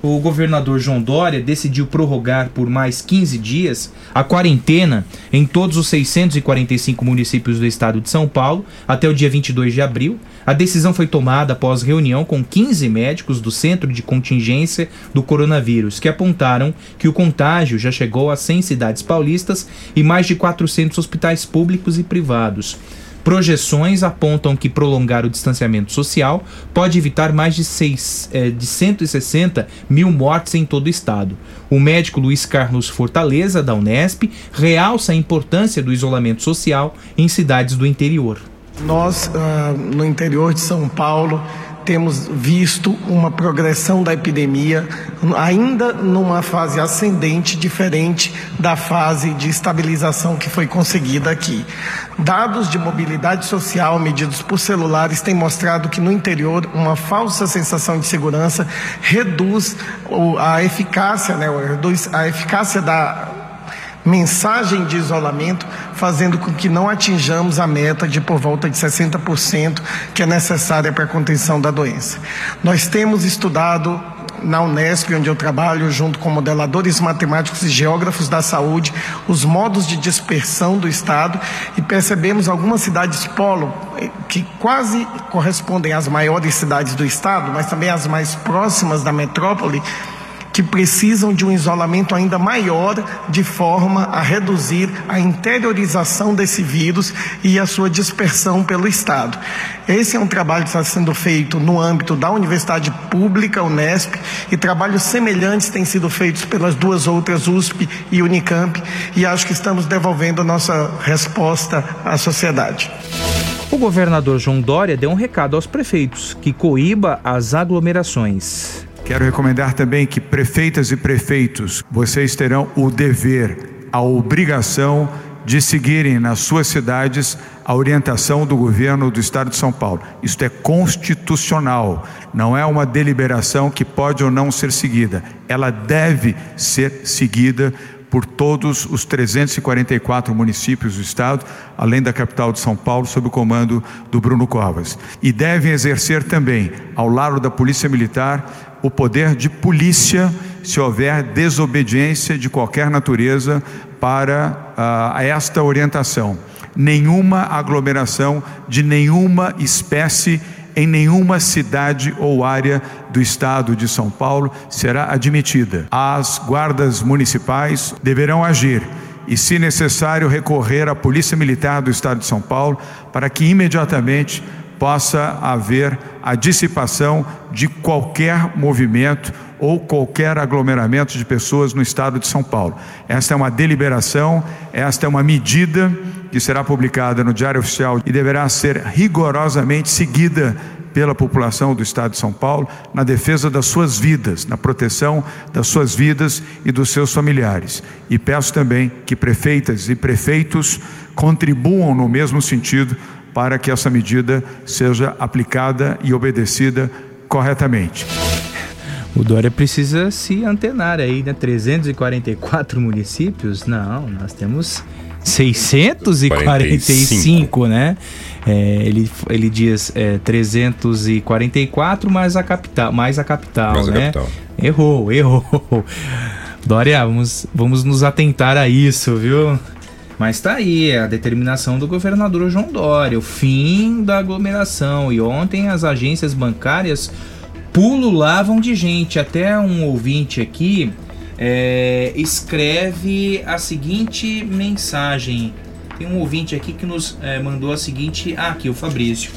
O governador João Dória decidiu prorrogar por mais 15 dias a quarentena em todos os 645 municípios do estado de São Paulo até o dia 22 de abril. A decisão foi tomada após reunião com 15 médicos do Centro de Contingência do Coronavírus, que apontaram que o contágio já chegou a 100 cidades paulistas e mais de 400 hospitais públicos e privados. Projeções apontam que prolongar o distanciamento social pode evitar mais de, seis, eh, de 160 mil mortes em todo o estado. O médico Luiz Carlos Fortaleza, da Unesp, realça a importância do isolamento social em cidades do interior. Nós, ah, no interior de São Paulo, temos visto uma progressão da epidemia, ainda numa fase ascendente, diferente da fase de estabilização que foi conseguida aqui. Dados de mobilidade social medidos por celulares têm mostrado que no interior uma falsa sensação de segurança reduz a eficácia, né, reduz a eficácia da mensagem de isolamento, fazendo com que não atinjamos a meta de por volta de 60% que é necessária para a contenção da doença. Nós temos estudado na Unesp, onde eu trabalho, junto com modeladores matemáticos e geógrafos da saúde, os modos de dispersão do Estado e percebemos algumas cidades polo eh, que quase correspondem às maiores cidades do Estado, mas também as mais próximas da metrópole, que precisam de um isolamento ainda maior, de forma a reduzir a interiorização desse vírus e a sua dispersão pelo Estado. Esse é um trabalho que está sendo feito no âmbito da Universidade Pública, Unesp, e trabalhos semelhantes têm sido feitos pelas duas outras, USP e Unicamp, e acho que estamos devolvendo a nossa resposta à sociedade. O governador João Dória deu um recado aos prefeitos que coíba as aglomerações. Quero recomendar também que prefeitas e prefeitos, vocês terão o dever, a obrigação de seguirem nas suas cidades a orientação do governo do estado de São Paulo. Isto é constitucional, não é uma deliberação que pode ou não ser seguida. Ela deve ser seguida por todos os 344 municípios do estado, além da capital de São Paulo, sob o comando do Bruno Covas. E devem exercer também, ao lado da Polícia Militar, o poder de polícia se houver desobediência de qualquer natureza para uh, esta orientação. Nenhuma aglomeração de nenhuma espécie em nenhuma cidade ou área do estado de São Paulo será admitida. As guardas municipais deverão agir e, se necessário, recorrer à Polícia Militar do estado de São Paulo para que imediatamente possa haver a dissipação de qualquer movimento ou qualquer aglomeramento de pessoas no estado de São Paulo. Esta é uma deliberação, esta é uma medida que será publicada no Diário Oficial e deverá ser rigorosamente seguida pela população do estado de São Paulo na defesa das suas vidas, na proteção das suas vidas e dos seus familiares. E peço também que prefeitas e prefeitos contribuam no mesmo sentido para que essa medida seja aplicada e obedecida corretamente. O Dória precisa se antenar aí, né? 344 municípios? Não, nós temos 645, 45. né? É, ele, ele diz é, 344 mais a capital, mais a capital, mais né? A capital. Errou, errou. Dória, vamos, vamos nos atentar a isso, viu? Mas tá aí, é a determinação do governador João Dória, o fim da aglomeração. E ontem as agências bancárias pululavam de gente. Até um ouvinte aqui é, escreve a seguinte mensagem. Tem um ouvinte aqui que nos é, mandou a seguinte. Ah, aqui, o Fabrício.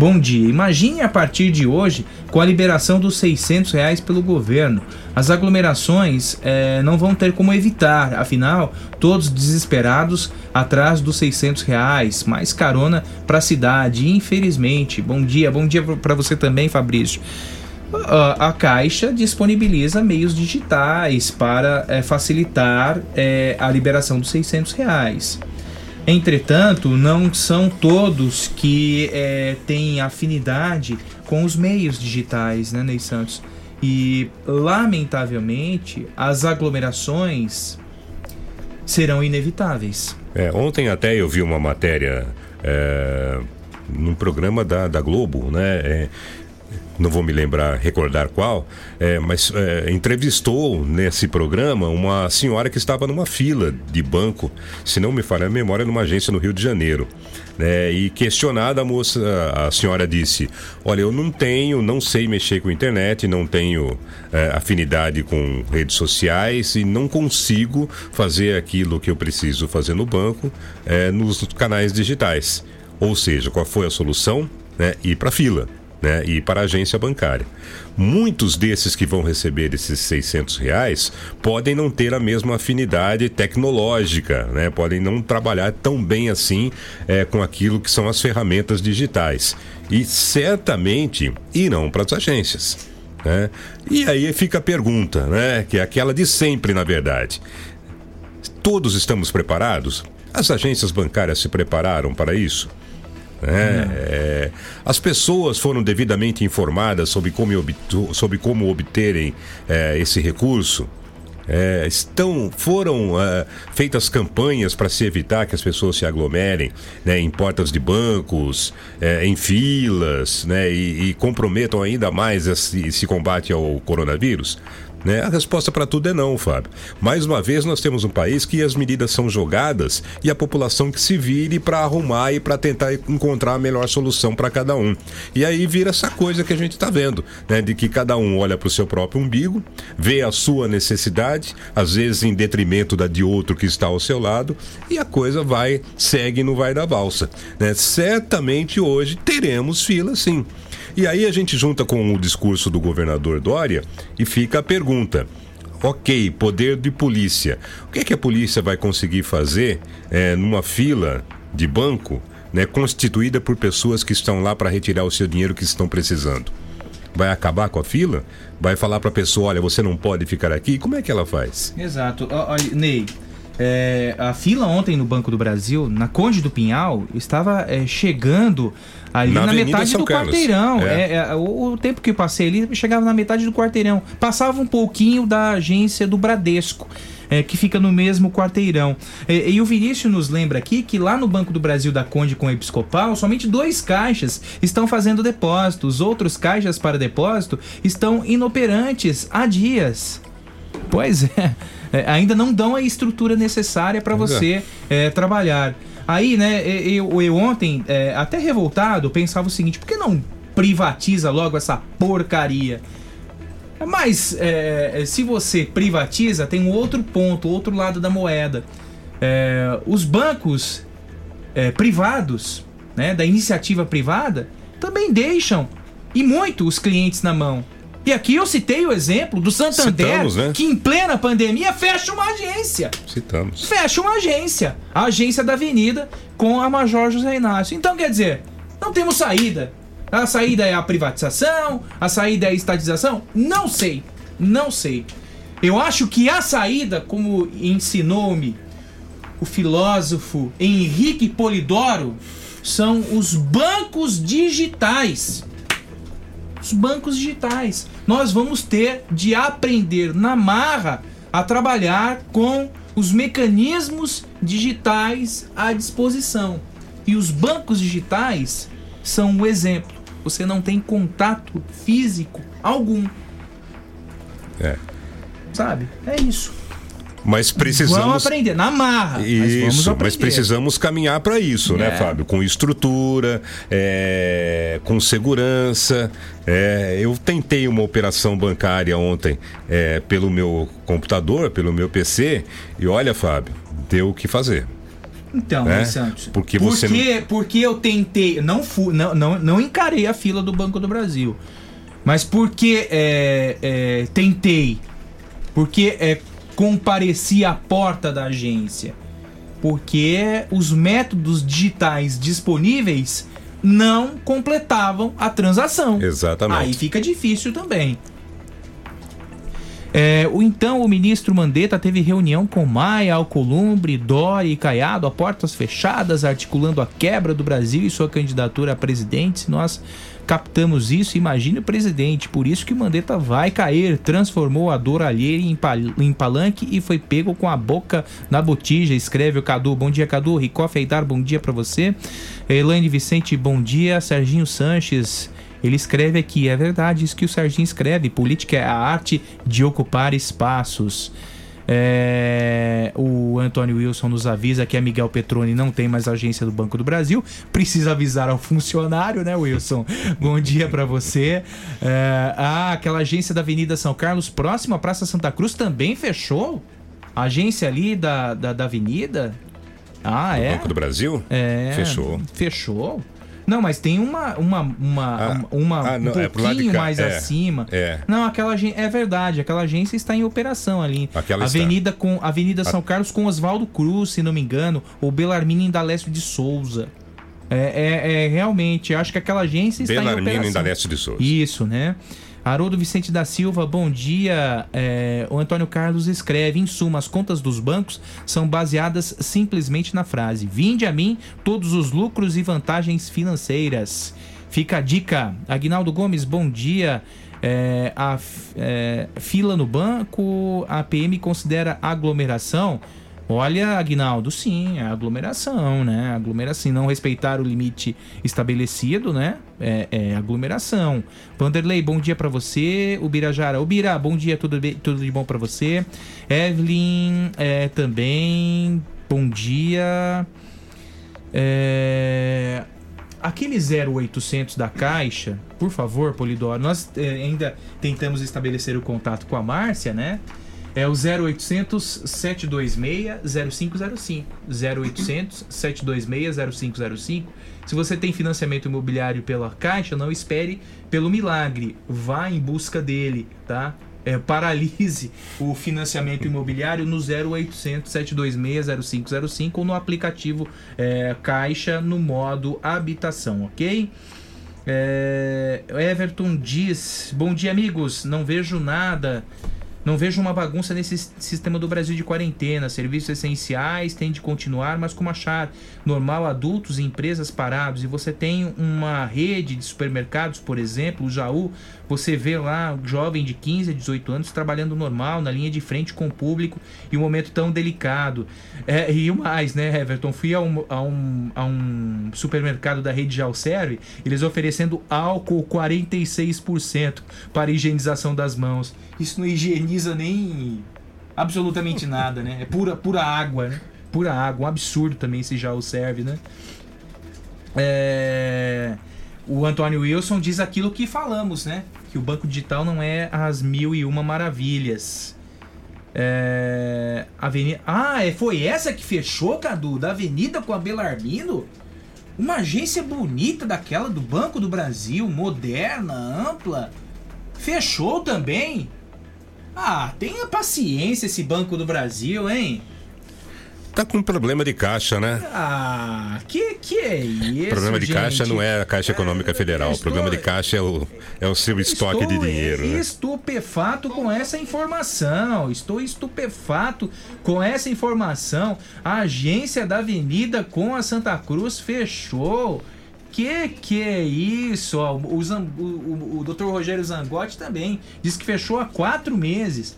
Bom dia. Imagine a partir de hoje com a liberação dos 600 reais pelo governo. As aglomerações é, não vão ter como evitar, afinal, todos desesperados atrás dos 600 reais, mais carona para a cidade. Infelizmente, bom dia, bom dia para você também, Fabrício. A Caixa disponibiliza meios digitais para é, facilitar é, a liberação dos 600 reais. Entretanto, não são todos que é, têm afinidade com os meios digitais, né, Ney Santos? E, lamentavelmente, as aglomerações serão inevitáveis. É, ontem até eu vi uma matéria é, num programa da, da Globo, né? É, não vou me lembrar, recordar qual, é, mas é, entrevistou nesse programa uma senhora que estava numa fila de banco, se não me falha a memória, numa agência no Rio de Janeiro. Né? E questionada a moça, a senhora disse: Olha, eu não tenho, não sei mexer com internet, não tenho é, afinidade com redes sociais e não consigo fazer aquilo que eu preciso fazer no banco é, nos canais digitais. Ou seja, qual foi a solução? Né? Ir para fila né, e para a agência bancária. Muitos desses que vão receber esses 600 reais podem não ter a mesma afinidade tecnológica, né, podem não trabalhar tão bem assim é, com aquilo que são as ferramentas digitais e certamente irão para as agências. Né? E aí fica a pergunta, né, que é aquela de sempre, na verdade. Todos estamos preparados? As agências bancárias se prepararam para isso? Né? É, as pessoas foram devidamente informadas sobre como, sobre como obterem é, esse recurso. É, estão foram é, feitas campanhas para se evitar que as pessoas se aglomerem né, em portas de bancos, é, em filas, né, e, e, comprometam ainda mais esse, esse combate ao coronavírus. Né? A resposta para tudo é não, Fábio. Mais uma vez, nós temos um país que as medidas são jogadas e a população que se vire para arrumar e para tentar encontrar a melhor solução para cada um. E aí vira essa coisa que a gente está vendo, né? de que cada um olha para o seu próprio umbigo, vê a sua necessidade, às vezes em detrimento da de outro que está ao seu lado, e a coisa vai, segue no vai da valsa. Né? Certamente hoje teremos fila sim. E aí a gente junta com o discurso do governador Dória e fica a pergunta. Ok, poder de polícia. O que é que a polícia vai conseguir fazer é, numa fila de banco né, constituída por pessoas que estão lá para retirar o seu dinheiro que estão precisando? Vai acabar com a fila? Vai falar para a pessoa, olha, você não pode ficar aqui? Como é que ela faz? Exato. Olha, Ney, É, a fila ontem no Banco do Brasil, na Conde do Pinhal, estava é, chegando ali Na na, metade São do Carlos. quarteirão. É. É, é, o, o tempo que eu passei ali, chegava na metade do quarteirão. Passava um pouquinho da agência do Bradesco. é, que fica no mesmo quarteirão. É, e o Vinícius nos lembra aqui que lá no Banco do Brasil da Conde com Episcopal, somente dois caixas estão fazendo depósito. Os outros caixas para depósito estão inoperantes há dias. Pois é, é, ainda não dão a estrutura necessária para é. você é, trabalhar. Aí, né, eu, eu ontem, é, até revoltado, pensava o seguinte: por que não privatiza logo essa porcaria? Mas é, se você privatiza, tem um outro ponto, outro lado da moeda. É, os bancos é, privados, né, da iniciativa privada, também deixam e muito os clientes na mão. E aqui eu citei o exemplo do Santander, Citamos, né? que em plena pandemia fecha uma agência. Citamos. Fecha uma agência. A agência da Avenida com a Major José Inácio. Então, quer dizer, não temos saída. A saída é a privatização? A saída é a estatização? Não sei. Não sei. Eu acho que a saída, como ensinou-me o filósofo Henrique Polidoro, são os bancos digitais. Os bancos digitais. Nós vamos ter de aprender na marra a trabalhar com os mecanismos digitais à disposição. E os bancos digitais são um exemplo. Você não tem contato físico algum, É. sabe? É isso. Mas precisamos. Vamos aprender na marra. mas Isso, aprender. mas precisamos caminhar para isso, né, É. Fábio? Com estrutura, é, com segurança. É, eu tentei uma operação bancária ontem é, pelo meu computador, pelo meu PC, e olha, Fábio, deu o que fazer. Então, né? Santos. Porque Por você. quê? Porque eu tentei, não, fu, não, não, não encarei a fila do Banco do Brasil. Mas porque é, é, tentei, porque é, compareci à porta da agência, porque os métodos digitais disponíveis não completavam a transação. Exatamente. Aí fica difícil também. É, o então o ministro Mandetta teve reunião com Maia, Alcolumbre, Dori e Caiado a portas fechadas, articulando a quebra do Brasil e sua candidatura a presidente. Se nós captamos isso, imagine o presidente. Por isso que Mandetta vai cair. Transformou a dor alheia em, pal em palanque e foi pego com a boca na botija. Escreve o Cadu. Bom dia, Cadu. Ricó Feidar, bom dia pra você. Elaine Vicente, bom dia. Serginho Sanches. Ele escreve aqui, é verdade isso que o Serginho escreve. Política é a arte de ocupar espaços. É, o Antônio Wilson nos avisa que a Miguel Petroni não tem mais agência do Banco do Brasil. Precisa avisar ao funcionário, né, Wilson? Bom dia pra você. É, ah, aquela agência da Avenida São Carlos, próxima à Praça Santa Cruz, também fechou? A agência ali da, da, da Avenida? Ah, é? Banco do Brasil? É. Fechou. Fechou? Não, mas tem uma uma uma, uma ah, não, um é pouquinho cá, mais é, acima. é. Não, aquela é verdade, aquela agência está em operação ali. Aquela está. Avenida com Avenida A- São Carlos com Oswaldo Cruz, se não me engano, ou Belarmino Indalécio de Souza. É, é, é, realmente, acho que aquela agência está em Belarmino operação. Indalécio de Souza. Isso, né? Haroldo Vicente da Silva, bom dia. É, o Antônio Carlos escreve: em suma, as contas dos bancos são baseadas simplesmente na frase: Vinde a mim todos os lucros e vantagens financeiras. Fica a dica. Agnaldo Gomes, bom dia. É, a é, fila no banco, a PM considera aglomeração. Olha, Agnaldo, sim, é aglomeração, né? Aglomeração, não respeitar o limite estabelecido, né? É, é aglomeração. Vanderlei, bom dia pra você. O Birajara, o Bira, bom dia, tudo, bem, tudo de bom pra você. Evelyn, é, também, bom dia. É, aquele 0800 da Caixa, por favor, Polidoro, nós é, ainda tentamos estabelecer o contato com a Márcia, né? É o 0800 726 0505. 0800 726 0505. Se você tem financiamento imobiliário pela Caixa, não espere pelo milagre. Vá em busca dele, tá? É, paralise o financiamento imobiliário no 0800 726 0505 ou no aplicativo é, Caixa no modo habitação, ok? É, Everton diz: Bom dia, amigos. Não vejo nada Não vejo uma bagunça nesse sistema do Brasil de quarentena. Serviços essenciais têm de continuar, mas como achar normal adultos e empresas parados? E você tem uma rede de supermercados, por exemplo, o Jaú, você vê lá um jovem de 15 a 18 anos trabalhando normal, na linha de frente com o público, e um momento tão delicado. É, e mais, né, Everton? Fui a um, a um, a um supermercado da rede Jalserve, eles oferecendo álcool 46% para higienização das mãos. Isso não higieniza nem absolutamente nada, né? É pura, pura água, né? Pura água. Um absurdo também se já o serve, né? É... O Antônio Wilson diz aquilo que falamos, né? Que o banco digital não é as mil e uma maravilhas. É... Avenida... Ah, é, foi essa que fechou, Cadu? Da Avenida com a Belarmino? Uma agência bonita daquela do Banco do Brasil, moderna, ampla. Fechou também? Ah, tenha paciência esse Banco do Brasil, hein? Tá com problema de caixa, né? Ah, que que é isso? problema de gente? caixa não é a Caixa Econômica Federal. O problema de caixa é o, é o seu estoque de dinheiro, né? estupefato com essa informação. Estou estupefato com essa informação. A agência da Avenida com a Santa Cruz fechou. Que que é isso? O, o, o, o Dr. Rogério Zangotti também disse que fechou há quatro meses.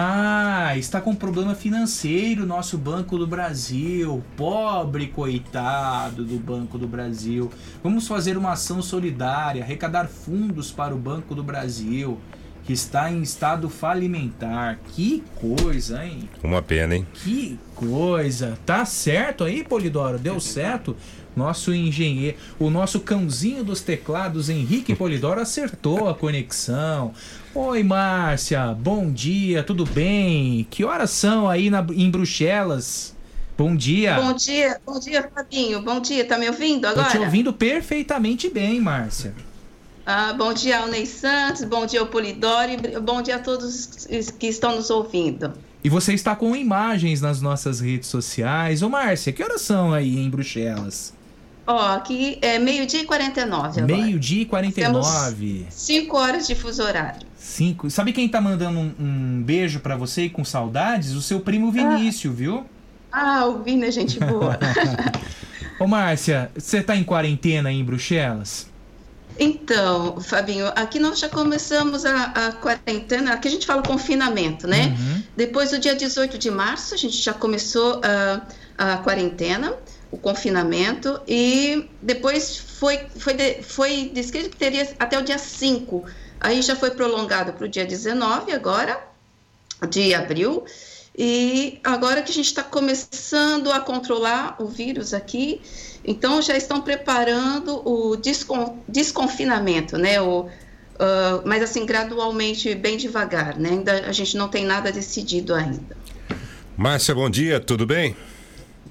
Ah, está com problema financeiro nosso Banco do Brasil. Pobre coitado do Banco do Brasil. Vamos fazer uma ação solidária, arrecadar fundos para o Banco do Brasil, que está em estado falimentar. Que coisa, hein? Uma pena, hein? Que coisa. Tá certo aí, Polidoro? Deu certo? Nosso engenheiro, o nosso cãozinho dos teclados, Henrique Polidoro, acertou a conexão. Oi, Márcia, bom dia, tudo bem? Que horas são aí na, em Bruxelas? Bom dia. Bom dia, bom dia, Fabinho. Bom dia, tá me ouvindo Tô agora? te ouvindo perfeitamente bem, Márcia. Ah, bom dia ao Ney Santos, bom dia Polidori, bom dia a todos que estão nos ouvindo. E você está com imagens nas nossas redes sociais. Ô, Márcia, que horas são aí em Bruxelas? Ó, aqui é meio-dia e 49 agora. Meio-dia e 49. 5 horas de fuso horário. Cinco. Sabe quem tá mandando um, um beijo pra você e com saudades? O seu primo Vinícius, viu? Ah, o Vini é gente boa. Ô, Márcia, você tá em quarentena aí em Bruxelas? Então, Fabinho, aqui nós já começamos a, a quarentena, aqui a gente fala confinamento, né? Depois do dia 18 de março, a gente já começou a, a quarentena, o confinamento, e depois foi, foi, de- foi descrito que teria até o dia 5. Aí já foi prolongado para o dia 19 agora, de abril. E agora que a gente está começando a controlar o vírus aqui, então já estão preparando o descon- desconfinamento, né? O, ah, mas assim, gradualmente, bem devagar, né? Ainda a gente não tem nada decidido ainda. Márcia, bom dia, tudo bem?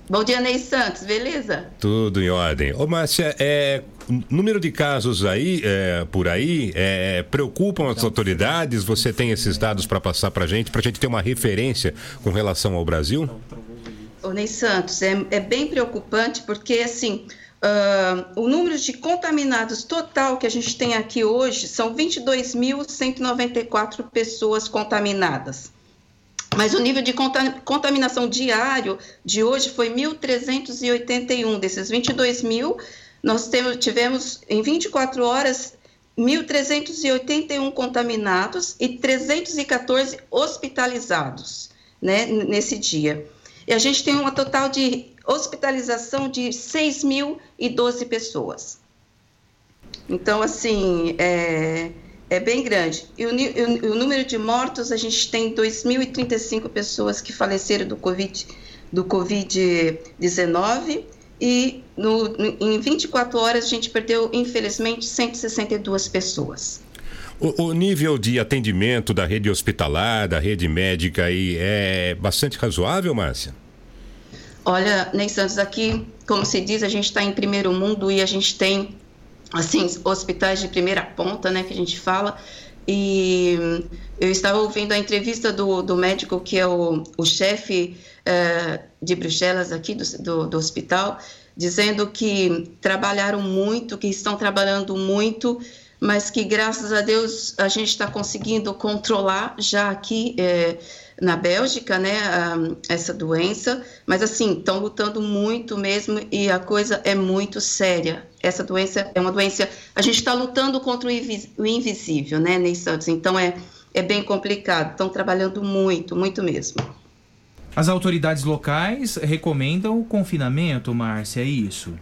Bom dia, Ney Santos, beleza? Tudo em ordem. Ô, Márcia, é, número de casos aí, é, por aí, é, preocupam as autoridades? Você tem esses dados para passar para gente, para a gente ter uma referência com relação ao Brasil? Ney Santos, é, é bem preocupante porque, assim, ah, o número de contaminados total que a gente tem aqui hoje são 22.194 pessoas contaminadas. Mas o nível de conta- contaminação diário de hoje foi 1.381. Desses 22 mil, nós temos, tivemos em 24 horas 1.381 contaminados e 314 hospitalizados né, nesse dia. E a gente tem um total de hospitalização de 6.012 pessoas. Então, assim, é, é bem grande. E o, o- o número de mortos, a gente tem 2.035 pessoas que faleceram do Covid do Covid-19 e no, em 24 horas a gente perdeu, infelizmente, 162 pessoas. O, o nível de atendimento da rede hospitalar, da rede médica aí, é bastante razoável, Márcia? Olha, Ney Santos, aqui, como se diz, a gente está em primeiro mundo e a gente tem, assim, hospitais de primeira ponta, né, que a gente fala. E eu estava ouvindo a entrevista do, do médico, que é o, o chefe eh, de Bruxelas aqui do, do, do hospital, dizendo que trabalharam muito, que estão trabalhando muito, mas que graças a Deus a gente está conseguindo controlar já aqui é, na Bélgica, né, a, essa doença. Mas assim, estão lutando muito mesmo e a coisa é muito séria. Essa doença é uma doença. A gente está lutando contra o, invis, o invisível, né, Ney Santos? Então é, é bem complicado. Estão trabalhando muito, muito mesmo. As autoridades locais recomendam o confinamento, Márcia, é isso?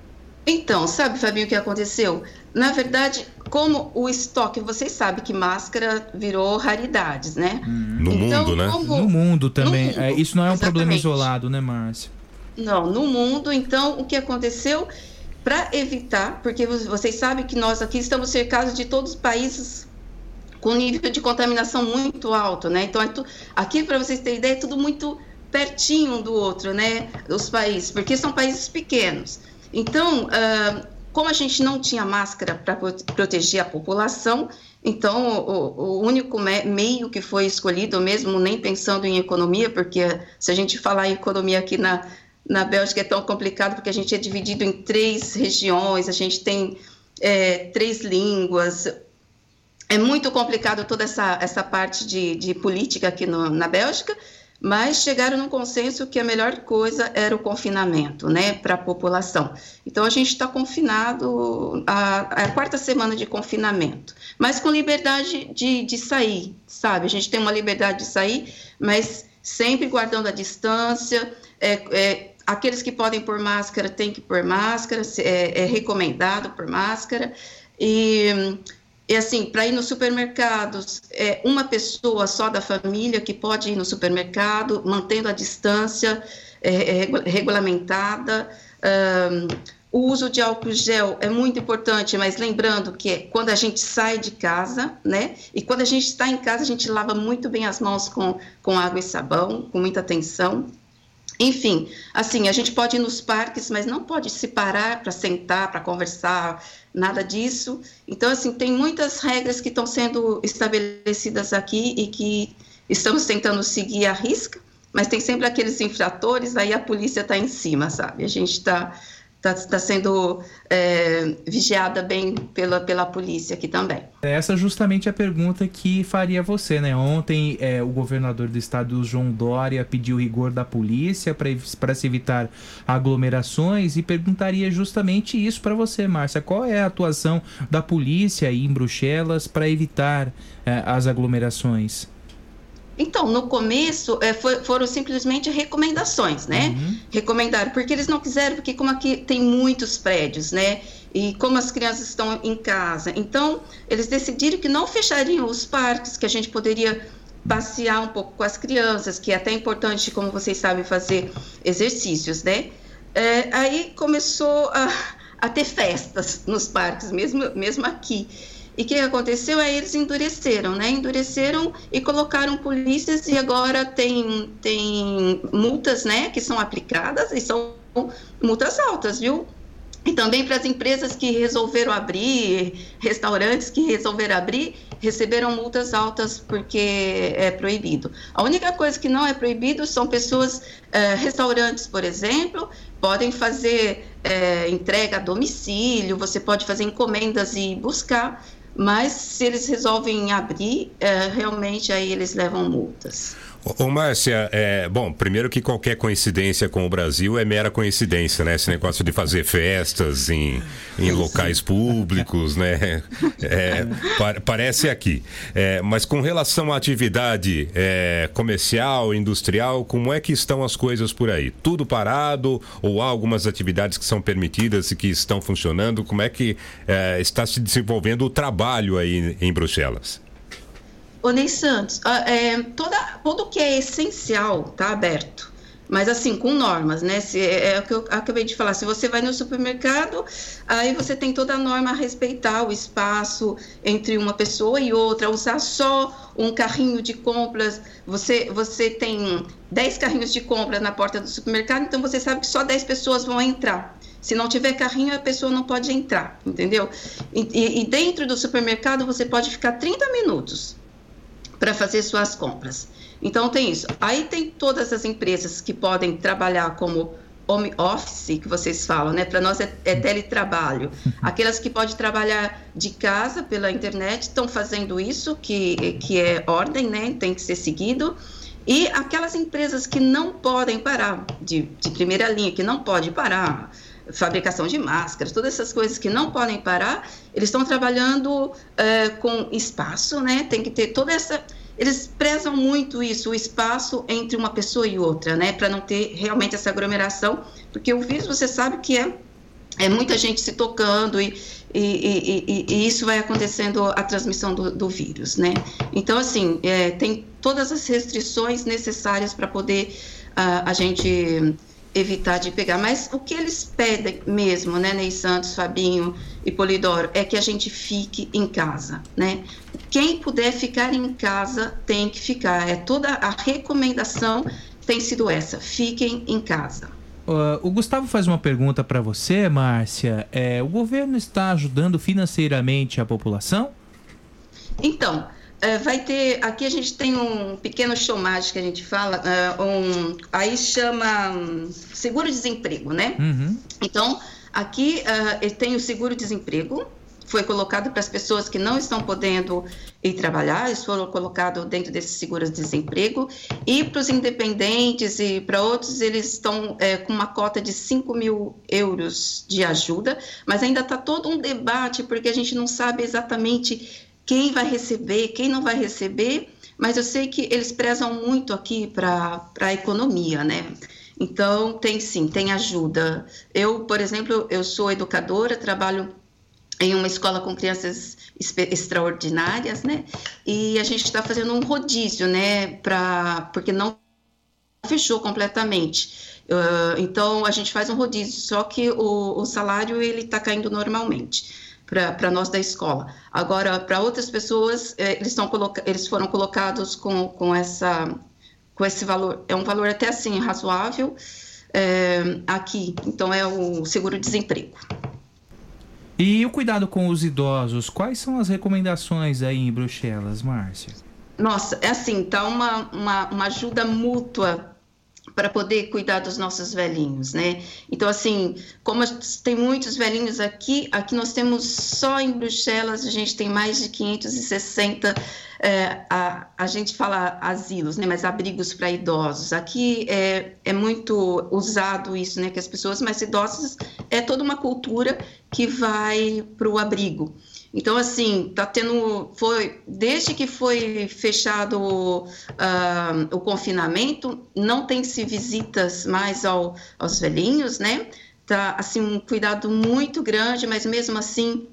Então, sabe, Fabinho, o que aconteceu? Na verdade, como o estoque, vocês sabem que máscara virou raridades, né? No Então, mundo, né? como- No mundo também. No mundo, É, isso não é um problema isolado, né, Márcia? Não, no mundo, então, o que aconteceu para evitar, porque vo- vocês sabem que nós aqui estamos cercados de todos os países com nível de contaminação muito alto, né? Então, é tu- aqui, para vocês terem ideia, é tudo muito pertinho um do outro, né? Os países, porque são países pequenos. Então, ah, como a gente não tinha máscara para proteger a população, então o, o único me- meio que foi escolhido, mesmo nem pensando em economia, porque se a gente falar em economia aqui na, na Bélgica é tão complicado, porque a gente é dividido em três regiões, a gente tem é, três línguas, é muito complicado toda essa, essa parte de, de política aqui no- na Bélgica, mas chegaram num consenso que a melhor coisa era o confinamento, né, para a população. Então a gente está confinado a, a quarta semana de confinamento, mas com liberdade de, de sair, sabe? A gente tem uma liberdade de sair, mas sempre guardando a distância. É, é, aqueles que podem pôr máscara têm que pôr máscara, é, é recomendado pôr máscara. E, e assim, para ir nos supermercados, é uma pessoa só da família que pode ir no supermercado, mantendo a distância é, é, regu- regulamentada. Ahn, o uso de álcool gel é muito importante, mas lembrando que é quando a gente sai de casa, né? E quando a gente está em casa, a gente lava muito bem as mãos com, com água e sabão, com muita atenção. Enfim, assim, a gente pode ir nos parques, mas não pode se parar para sentar, para conversar, nada disso. Então, assim, tem muitas regras que estão sendo estabelecidas aqui e que estamos tentando seguir à risca, mas tem sempre aqueles infratores, aí a polícia está em cima, sabe? A gente está tá, tá sendo é, vigiada bem pela, pela polícia aqui também. Essa é justamente a pergunta que faria você, né? Ontem é, o governador do estado, João Dória, pediu rigor da polícia para se evitar aglomerações e perguntaria justamente isso para você, Márcia. Qual é a atuação da polícia aí em Bruxelas para evitar é, as aglomerações? Então, no começo, eh, foi- foram simplesmente recomendações, né? Recomendaram, porque eles não quiseram, porque como aqui tem muitos prédios, né? E como as crianças estão em casa. Então, eles decidiram que não fechariam os parques, que a gente poderia passear um pouco com as crianças, que é até importante, como vocês sabem, fazer exercícios, né? Eh, aí começou a, a ter festas nos parques, mesmo, mesmo aqui. E o que aconteceu é eles endureceram, né? Endureceram e colocaram polícias e agora tem, tem multas, né? Que são aplicadas e são multas altas, viu? E também para as empresas que resolveram abrir, restaurantes que resolveram abrir, receberam multas altas porque é proibido. A única coisa que não é proibido são pessoas, eh, restaurantes, por exemplo, podem fazer eh, entrega a domicílio, você pode fazer encomendas e buscar, mas se eles resolvem abrir, eh, realmente aí eles levam multas. Ô, Márcia, é, bom, primeiro que qualquer coincidência com o Brasil é mera coincidência, né? Esse negócio de fazer festas em, em locais públicos, né? É, pa- parece aqui. É, mas com relação à atividade é, comercial, industrial, como é que estão as coisas por aí? Tudo parado ou há algumas atividades que são permitidas e que estão funcionando? Como é que é, está se desenvolvendo o trabalho aí em Bruxelas? Ô Ney Santos, ah, é, toda, tudo que é essencial está aberto. Mas assim, com normas, né? Se, é, é o que eu acabei de falar. Se você vai no supermercado, aí você tem toda a norma a respeitar o espaço entre uma pessoa e outra, usar só um carrinho de compras. Você, você tem 10 carrinhos de compras na porta do supermercado, então você sabe que só 10 pessoas vão entrar. Se não tiver carrinho, a pessoa não pode entrar, entendeu? E- e dentro do supermercado você pode ficar 30 minutos para fazer suas compras. Então tem isso. Aí tem todas as empresas que podem trabalhar como home office que vocês falam, né? Para nós é, é teletrabalho. Aquelas que podem trabalhar de casa pela internet estão fazendo isso, que, que é ordem, né? Tem que ser seguido. E aquelas empresas que não podem parar, de, de primeira linha, que não pode parar, fabricação de máscaras, todas essas coisas que não podem parar, eles estão trabalhando é, com espaço, né? Tem que ter toda essa eles prezam muito isso, o espaço entre uma pessoa e outra, né, para não ter realmente essa aglomeração, porque o vírus você sabe que é é muita gente se tocando e, e, e, e isso vai acontecendo a transmissão do, do vírus, né? Então, assim, é, tem todas as restrições necessárias para poder uh, a gente evitar de pegar. Mas o que eles pedem mesmo, né, Ney Santos, Fabinho e Polidoro, é que a gente fique em casa, né? Quem puder ficar em casa tem que ficar. É toda a recomendação tem sido essa: fiquem em casa. Uh, o Gustavo faz uma pergunta para você, Márcia. É, o governo está ajudando financeiramente a população? Então, vai ter. Aqui a gente tem um pequeno show mágico que a gente fala. Uh, um, aí chama um, seguro-desemprego, né? Uhum. Então, aqui uh, tem o seguro-desemprego foi colocado para as pessoas que não estão podendo ir trabalhar, eles foram colocados dentro desses seguros-desemprego, e para os independentes e para outros, eles estão é, com uma cota de 5 mil euros de ajuda, mas ainda está todo um debate, porque a gente não sabe exatamente quem vai receber, quem não vai receber, mas eu sei que eles prezam muito aqui para a economia, né? Então, tem sim, tem ajuda. Eu, por exemplo, eu sou educadora, trabalho em uma escola com crianças extraordinárias, né? E a gente está fazendo um rodízio, né? Pra, porque não fechou completamente. Uh, então a gente faz um rodízio, só que o, o salário ele está caindo normalmente para nós da escola. Agora para outras pessoas eh, eles estão eles foram colocados com, com essa com esse valor é um valor até assim razoável eh, aqui. Então é o seguro desemprego. E o cuidado com os idosos, quais são as recomendações aí em Bruxelas, Márcia? Nossa, é assim, tá uma, uma, uma ajuda mútua para poder cuidar dos nossos velhinhos, né? Então, assim, como tem muitos velhinhos aqui, aqui nós temos só em Bruxelas, a gente tem mais de 560, é, a, a gente fala asilos, né? Mas abrigos para idosos. Aqui é, é muito usado isso, né? Que as pessoas mais idosas é toda uma cultura que vai para o abrigo. Então, assim, tá tendo. Foi, desde que foi fechado uh, o confinamento, não tem se visitas mais ao, aos velhinhos, né? Tá, assim, um cuidado muito grande, mas mesmo assim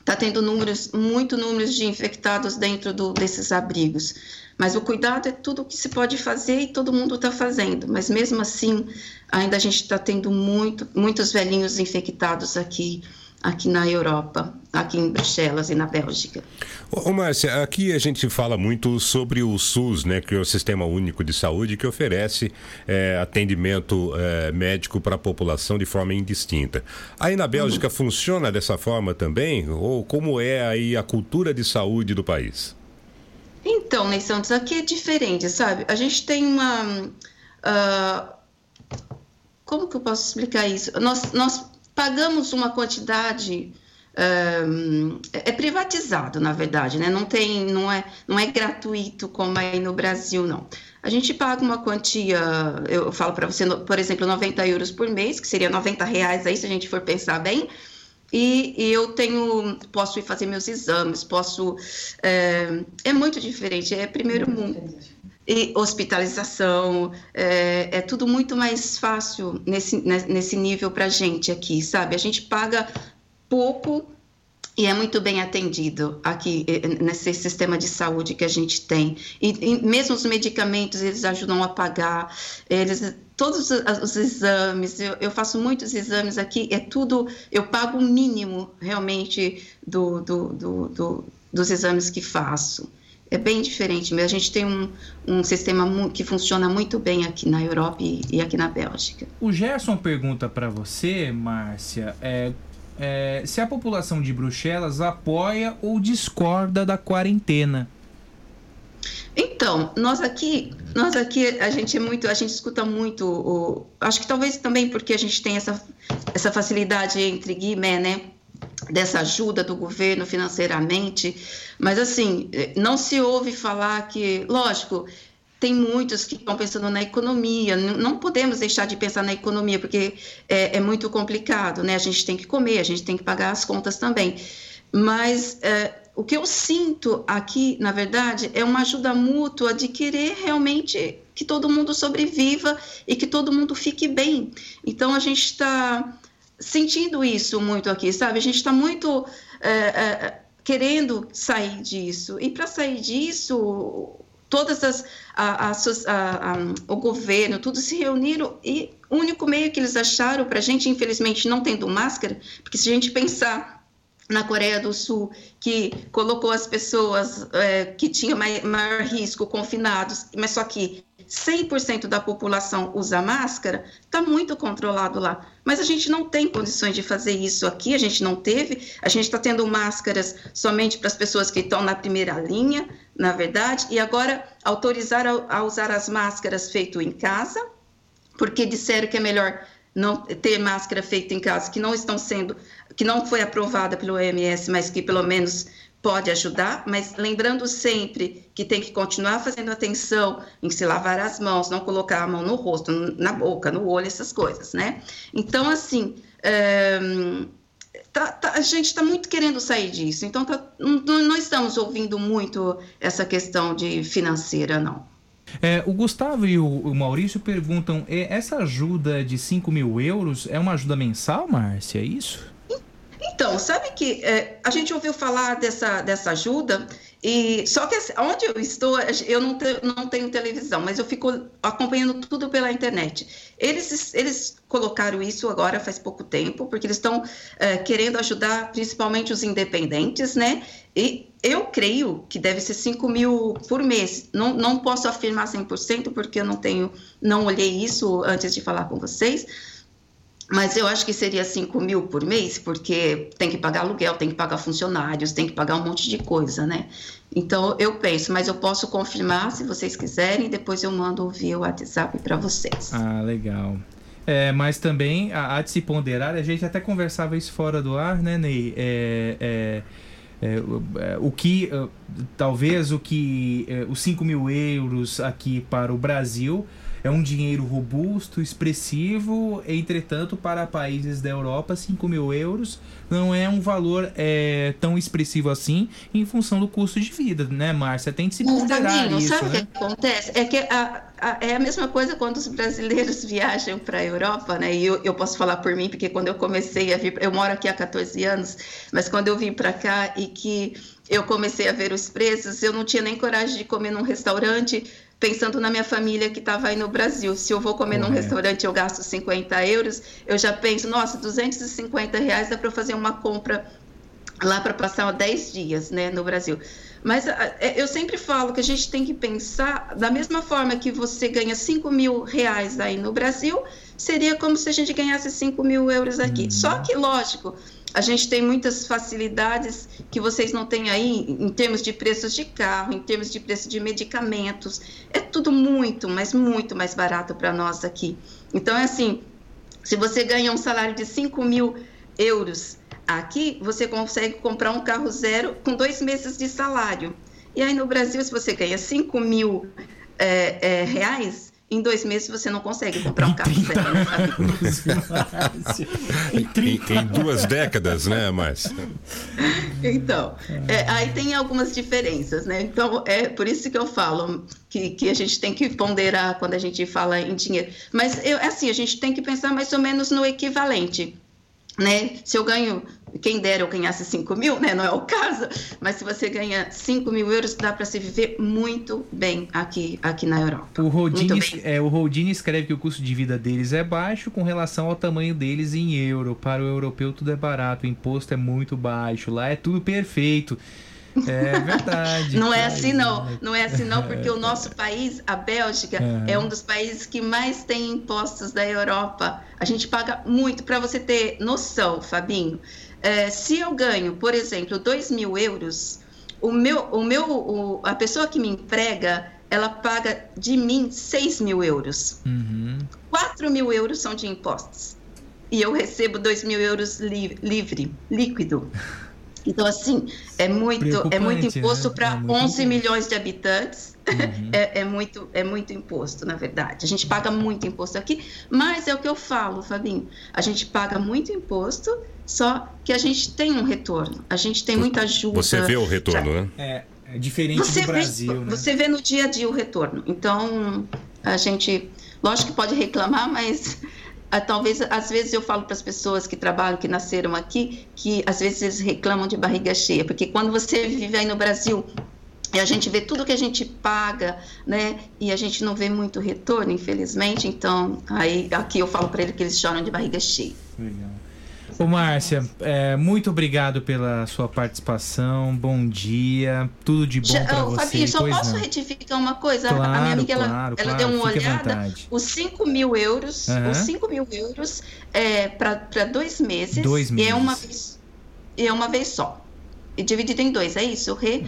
está tendo números, muito números de infectados dentro do, desses abrigos. Mas o cuidado é tudo o que se pode fazer e todo mundo está fazendo. Mas mesmo assim, ainda a gente está tendo muito, muitos velhinhos infectados aqui aqui na Europa, aqui em Bruxelas e na Bélgica. Ô, Márcia, aqui a gente fala muito sobre o SUS, né, que é o Sistema Único de Saúde, que oferece é, atendimento é, médico para a população de forma indistinta. Aí na Bélgica uhum. funciona dessa forma também? Ou como é aí a cultura de saúde do país? Então, Ney Santos, aqui é diferente, sabe? A gente tem uma... Uh, como que eu posso explicar isso? Nós, nós pagamos uma quantidade é, é privatizado, na verdade, né? Não tem, não é, não é gratuito como aí no Brasil, não. A gente paga uma quantia, eu falo para você, por exemplo, 90 euros por mês, que seria 90 reais aí, se a gente for pensar bem. E, e eu tenho, posso ir fazer meus exames, posso. É, é muito diferente, é primeiro mundo e hospitalização, é, é, tudo muito mais fácil nesse, nesse nível para a gente aqui, sabe? A gente paga pouco e é muito bem atendido aqui nesse sistema de saúde que a gente tem. E, e mesmo os medicamentos eles ajudam a pagar, eles todos os, os exames, eu, eu, faço muitos exames aqui, é tudo, eu pago o mínimo realmente do, do, do, do dos exames que faço é bem diferente, mas a gente tem um, um sistema que funciona muito bem aqui na Europa e, e aqui na Bélgica. O Gerson pergunta para você, Márcia, é, é, se a população de Bruxelas apoia ou discorda da quarentena. Então, nós aqui, nós aqui, a gente é muito, a gente escuta muito, o, acho que talvez também porque a gente tem essa, essa facilidade entre Guimé, né? Dessa ajuda do governo financeiramente, mas assim, não se ouve falar que, lógico, tem muitos que estão pensando na economia, não podemos deixar de pensar na economia, porque é, é muito complicado, né? A gente tem que comer, a gente tem que pagar as contas também. Mas é, o que eu sinto aqui, na verdade, é uma ajuda mútua de querer realmente que todo mundo sobreviva e que todo mundo fique bem. Então a gente está sentindo isso muito aqui, sabe? A gente está muito é, é, querendo sair disso. E para sair disso, todas as a, a, a, o governo, tudo se reuniram e o único meio que eles acharam para a gente, infelizmente, não tendo máscara, porque se a gente pensar na Coreia do Sul, que colocou as pessoas é, que tinham maior risco confinados, mas só que 100% da população usa máscara, está muito controlado lá. Mas a gente não tem condições de fazer isso aqui, a gente não teve. A gente está tendo máscaras somente para as pessoas que estão na primeira linha, na verdade, e agora autorizar a, a usar as máscaras feito em casa, porque disseram que é melhor não ter máscara feita em casa, que não estão sendo, que não foi aprovada pelo OMS, mas que pelo menos pode ajudar, mas lembrando sempre que tem que continuar fazendo atenção em se lavar as mãos, não colocar a mão no rosto, na boca, no olho, essas coisas, né? Então, assim, tá, tá, a gente está muito querendo sair disso, então tá, não, não estamos ouvindo muito essa questão de financeira, não. É, o Gustavo e o Maurício perguntam: essa ajuda de 5 mil euros é uma ajuda mensal, Márcia? É isso? Então, sabe que é, a gente ouviu falar dessa, dessa ajuda e só que assim, onde eu estou, eu não, te, não tenho televisão, mas eu fico acompanhando tudo pela internet. Eles, eles colocaram isso agora faz pouco tempo, porque eles estão é, querendo ajudar principalmente os independentes, né? E eu creio que deve ser 5 mil por mês. Não, não posso afirmar 100%, porque eu não tenho, não olhei isso antes de falar com vocês mas eu acho que seria 5 mil por mês, porque tem que pagar aluguel, tem que pagar funcionários, tem que pagar um monte de coisa, né? Então eu penso, mas eu posso confirmar se vocês quiserem, depois eu mando via WhatsApp para vocês. Ah, legal. É, mas também há de se ponderar, a gente até conversava isso fora do ar, né, Ney? É, é, é, é o que, talvez o que, é, os 5 mil euros aqui para o Brasil é um dinheiro robusto, expressivo, entretanto, para países da Europa, 5 mil euros não é um valor é, tão expressivo assim em função do custo de vida, né, Márcia? Tem que se ponderar isso, sabe o né? que acontece? É que a, a, é a mesma coisa quando os brasileiros viajam para a Europa, né? E eu, eu posso falar por mim, porque quando eu comecei a vir, eu moro aqui há 14 anos, mas quando eu vim para cá e que eu comecei a ver os preços, eu não tinha nem coragem de comer num restaurante pensando na minha família que estava aí no Brasil. Se eu vou comer num restaurante eu gasto 50 euros, eu já penso, nossa, 250 reais dá para fazer uma compra lá para passar 10 dias né, no Brasil. Mas é, eu sempre falo que a gente tem que pensar da mesma forma que você ganha 5 mil reais aí no Brasil, seria como se a gente ganhasse 5 mil euros aqui. Uhum. Só que, lógico, a gente tem muitas facilidades que vocês não têm aí em termos de preços de carro, em termos de preço de medicamentos. É tudo muito, mas muito mais barato para nós aqui. Então, é assim: se você ganha um salário de 5 mil euros aqui, você consegue comprar um carro zero com dois meses de salário. E aí no Brasil, se você ganha 5 mil é, é, reais, em dois meses você não consegue comprar um carro zero, né, em, em, duas décadas, né, Márcia? Então, é, aí tem algumas diferenças, né? Então, é por isso que eu falo que, que a gente tem que ponderar quando a gente fala em dinheiro. Mas, eu, assim, a gente tem que pensar mais ou menos no equivalente né? Se eu ganho, quem dera eu ganhasse 5 mil, né? Não é o caso, mas se você ganha 5 mil euros, dá para se viver muito bem aqui, aqui na Europa. O Rodini, é, o Rodini escreve que o custo de vida deles é baixo com relação ao tamanho deles em euro. Para o europeu tudo é barato, o imposto é muito baixo, lá é tudo perfeito. É verdade. não é assim não, não é assim não, porque o nosso país, a Bélgica, é, é um dos países que mais tem impostos da Europa. A gente paga muito. Para você ter noção, Fabinho, é, se eu ganho, por exemplo, 2 mil euros, O meu, o meu, o- a pessoa que me emprega, ela paga de mim 6 mil euros. Uhum. 4 mil euros são de impostos. E eu recebo 2 mil euros li- livre, líquido. Então, assim, é muito, é muito Preocupante, imposto né? para É muito 11 milhões de habitantes. Uhum. É, é muito, é muito imposto, na verdade. A gente paga muito imposto aqui, mas é o que eu falo, Fabinho. A gente paga muito imposto, só que a gente tem um retorno. A gente tem muita ajuda. Você vê o retorno, né? É, é diferente Você do vê- Brasil, né? Você vê no dia a dia o retorno. Então, a gente, lógico que pode reclamar, mas talvez, às vezes eu falo para as pessoas que trabalham, que nasceram aqui, que às vezes eles reclamam de barriga cheia, porque quando você vive aí no Brasil e a gente vê tudo que a gente paga, né, e a gente não vê muito retorno, infelizmente, então, aí aqui eu falo para eles que eles choram de barriga cheia. Legal. Ô, Márcia, é, muito obrigado pela sua participação. Bom dia. Tudo de bom ô, você. Fabinho, só pois posso não. retificar uma coisa? A- a Claro, minha amiga, ela, claro, ela claro, deu uma olhada. Os 5 mil euros, Aham. os 5 mil euros é para dois meses. Dois E é uma meses. vez, e é uma vez só. E dividido em dois, é isso, Rê?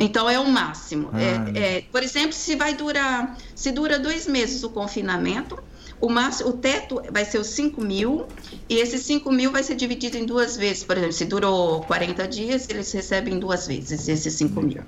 Então é o máximo. Ah, É- é, por exemplo, se vai durar, se dura dois meses o confinamento, o, máximo, o teto vai ser os 5 mil, e esses 5 mil vai ser dividido em duas vezes. Por exemplo, se durou 40 dias, eles recebem duas vezes esses 5 mil.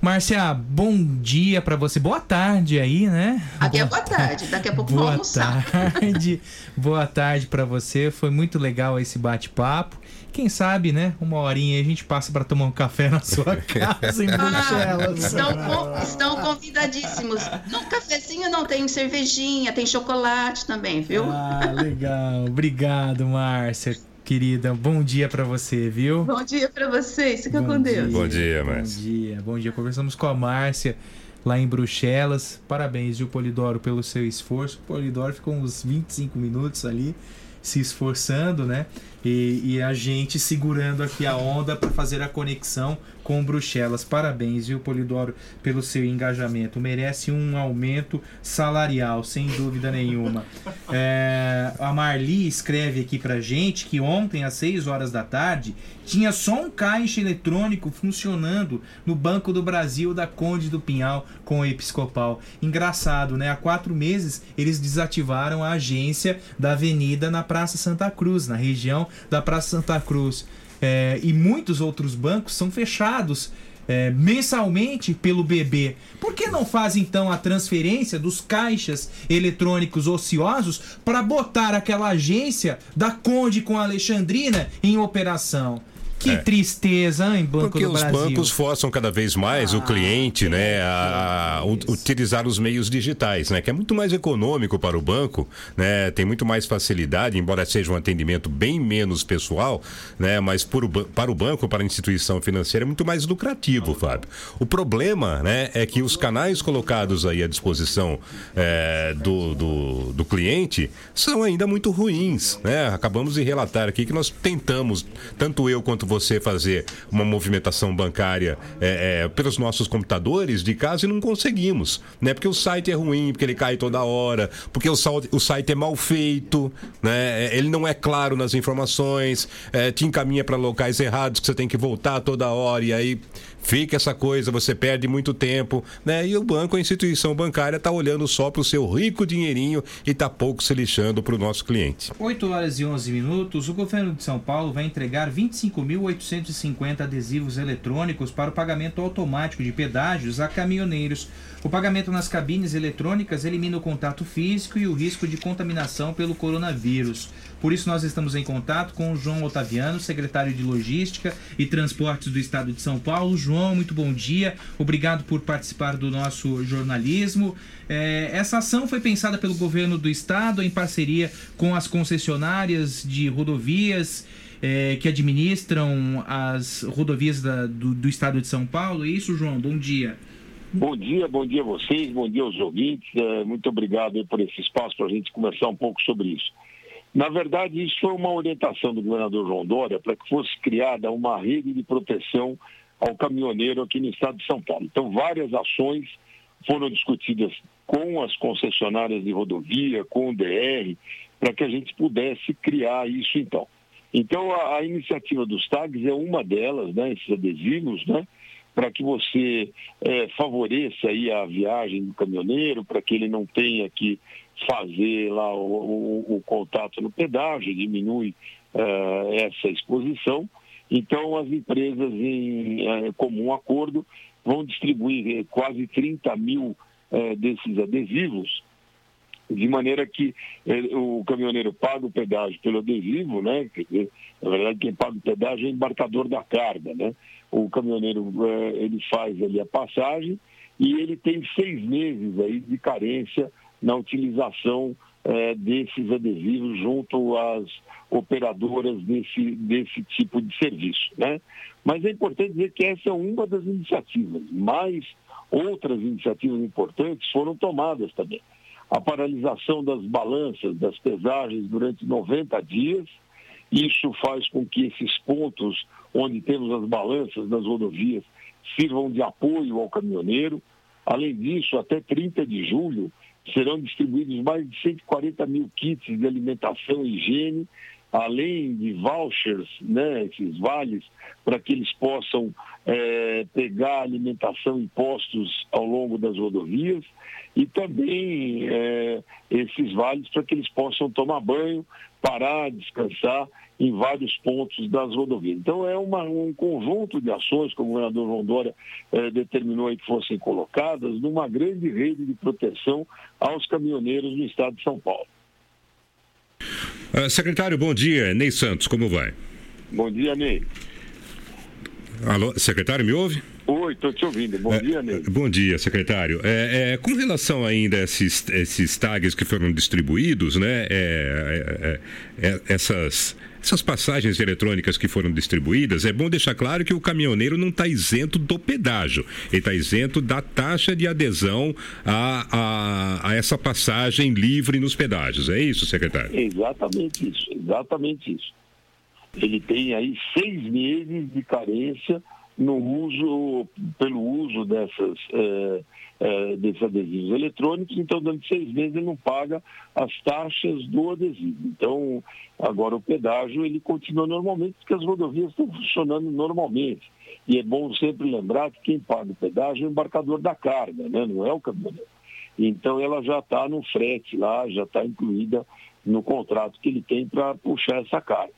Márcia, bom dia pra você. Boa tarde aí, né? Aqui é boa tarde, daqui a pouco vou Boa almoçar. tarde. Boa tarde pra você. Foi muito legal esse bate-papo. Quem sabe, né? Uma horinha aí a gente passa pra tomar um café na sua casa em Ah, Bruxelas. estão, com- estão convidadíssimos. No cafezinho não tem cervejinha, tem chocolate também, viu? Ah, legal. Obrigado, Márcia, querida. Bom dia pra você, viu? Bom dia pra vocês, fica com Deus. Bom dia, Márcia. Bom dia, bom dia. Conversamos com a Márcia lá em Bruxelas. Parabéns, viu, Polidoro, pelo seu esforço. O Polidoro ficou uns 25 minutos ali se esforçando, né? E, e a gente segurando aqui a onda para fazer a conexão com Bruxelas. Parabéns, viu, Polidoro, pelo seu engajamento. Merece um aumento salarial, sem dúvida nenhuma. É, a Marli escreve aqui pra gente que ontem, às 6 horas da tarde, tinha só um caixa eletrônico funcionando no Banco do Brasil da Conde do Pinhal com o Episcopal. Engraçado, né? Há quatro meses eles desativaram a agência da Avenida na Praça Santa Cruz, na região da Praça Santa Cruz. É, e muitos outros bancos são fechados é, mensalmente pelo BB. Por que não faz então a transferência dos caixas eletrônicos ociosos para botar aquela agência da Conde com a Alexandrina em operação? Que É. tristeza, hein, Banco Porque do os Brasil. bancos forçam cada vez mais o cliente né, a, a utilizar os meios digitais, né? Que é muito mais econômico para o banco, né? Tem muito mais facilidade, embora seja um atendimento bem menos pessoal, né? Mas por para o banco, para a instituição financeira, é muito mais lucrativo, Fábio. O problema, né, é que os canais colocados aí à disposição é, do, do, do cliente são ainda muito ruins, né? Acabamos de relatar aqui que nós tentamos, tanto eu quanto você, fazer uma movimentação bancária é, é, pelos nossos computadores de casa e não conseguimos, né? Porque o site é ruim, porque ele cai toda hora, porque o, o site é mal feito, né? É, Ele não é claro nas informações, é, te encaminha para locais errados que você tem que voltar toda hora e aí fica essa coisa, você perde muito tempo, né? E o banco, a instituição bancária, tá olhando só para o seu rico dinheirinho e tá pouco se lixando para o nosso cliente. 8 horas e 11 minutos, o governo de São Paulo vai entregar 25.850 adesivos eletrônicos para o pagamento automático de pedágios a caminhoneiros. O pagamento nas cabines eletrônicas elimina o contato físico e o risco de contaminação pelo coronavírus. Por isso, nós estamos em contato com o João Otaviano, secretário de Logística e Transportes do Estado de São Paulo. João, muito bom dia. Obrigado por participar do nosso jornalismo. É, essa ação foi pensada pelo governo do estado em parceria com as concessionárias de rodovias é, que administram as rodovias da- do, do estado de São Paulo. É isso, João? Bom dia. Bom dia, bom dia a vocês, bom dia aos ouvintes. Eh, muito obrigado por esse espaço para a gente conversar um pouco sobre isso. Na verdade, isso foi uma orientação do governador João Dória para que fosse criada uma rede de proteção ao caminhoneiro aqui no estado de São Paulo. Então, várias ações foram discutidas com as concessionárias de rodovia, com o DR, para que a gente pudesse criar isso então. Então, a, a iniciativa dos tags é uma delas, né, esses adesivos, né, para que você é, favoreça aí a viagem do caminhoneiro, para que ele não tenha que fazer lá o, o, o contato no pedágio, diminui é, essa exposição. Então, as empresas, em é, comum acordo, vão distribuir é, quase 30 mil é, desses adesivos, de maneira que o caminhoneiro paga o pedágio pelo adesivo, né? Quer dizer, na verdade, quem paga o pedágio é o embarcador da carga, né? O caminhoneiro, é, ele faz ali a passagem e ele tem seis meses aí de carência na utilização é, desses adesivos junto às operadoras desse, desse tipo de serviço. Né? Mas é importante dizer que essa é uma das iniciativas, mas outras iniciativas importantes foram tomadas também. A paralisação das balanças, das pesagens durante 90 dias, isso faz com que esses pontos onde temos as balanças nas rodovias sirvam de apoio ao caminhoneiro. Além disso, até 30 de julho, serão distribuídos mais de 140 mil kits de alimentação e higiene, além de vouchers, né, esses vales, para que eles possam é, pegar alimentação e postos ao longo das rodovias e também é, esses vales para que eles possam tomar banho, parar, descansar em vários pontos das rodovias. Então é uma, um conjunto de ações que o governador João Dória eh, determinou que fossem colocadas numa grande rede de proteção aos caminhoneiros no estado de São Paulo. Uh, secretário, bom dia. Ney Santos, como vai? Bom dia, Ney. Alô, secretário, me ouve? Oi, estou te ouvindo. Bom é, dia, Ney. Bom dia, secretário. É, é, com relação ainda a esses, esses tags que foram distribuídos, né? É, é, é, essas, essas passagens eletrônicas que foram distribuídas, é bom deixar claro que o caminhoneiro não está isento do pedágio, ele está isento da taxa de adesão a, a, a essa passagem livre nos pedágios. É isso, secretário? Exatamente isso, exatamente isso. Ele tem aí seis meses de carência no uso, pelo uso dessas, é, é, desses adesivos eletrônicos, então durante seis meses ele não paga as taxas do adesivo. Então, agora o pedágio ele continua normalmente, porque as rodovias estão funcionando normalmente. E é bom sempre lembrar que quem paga o pedágio é o embarcador da carga, né? não é o caminhoneiro. Então ela já está no frete lá, já está incluída no contrato que ele tem para puxar essa carga.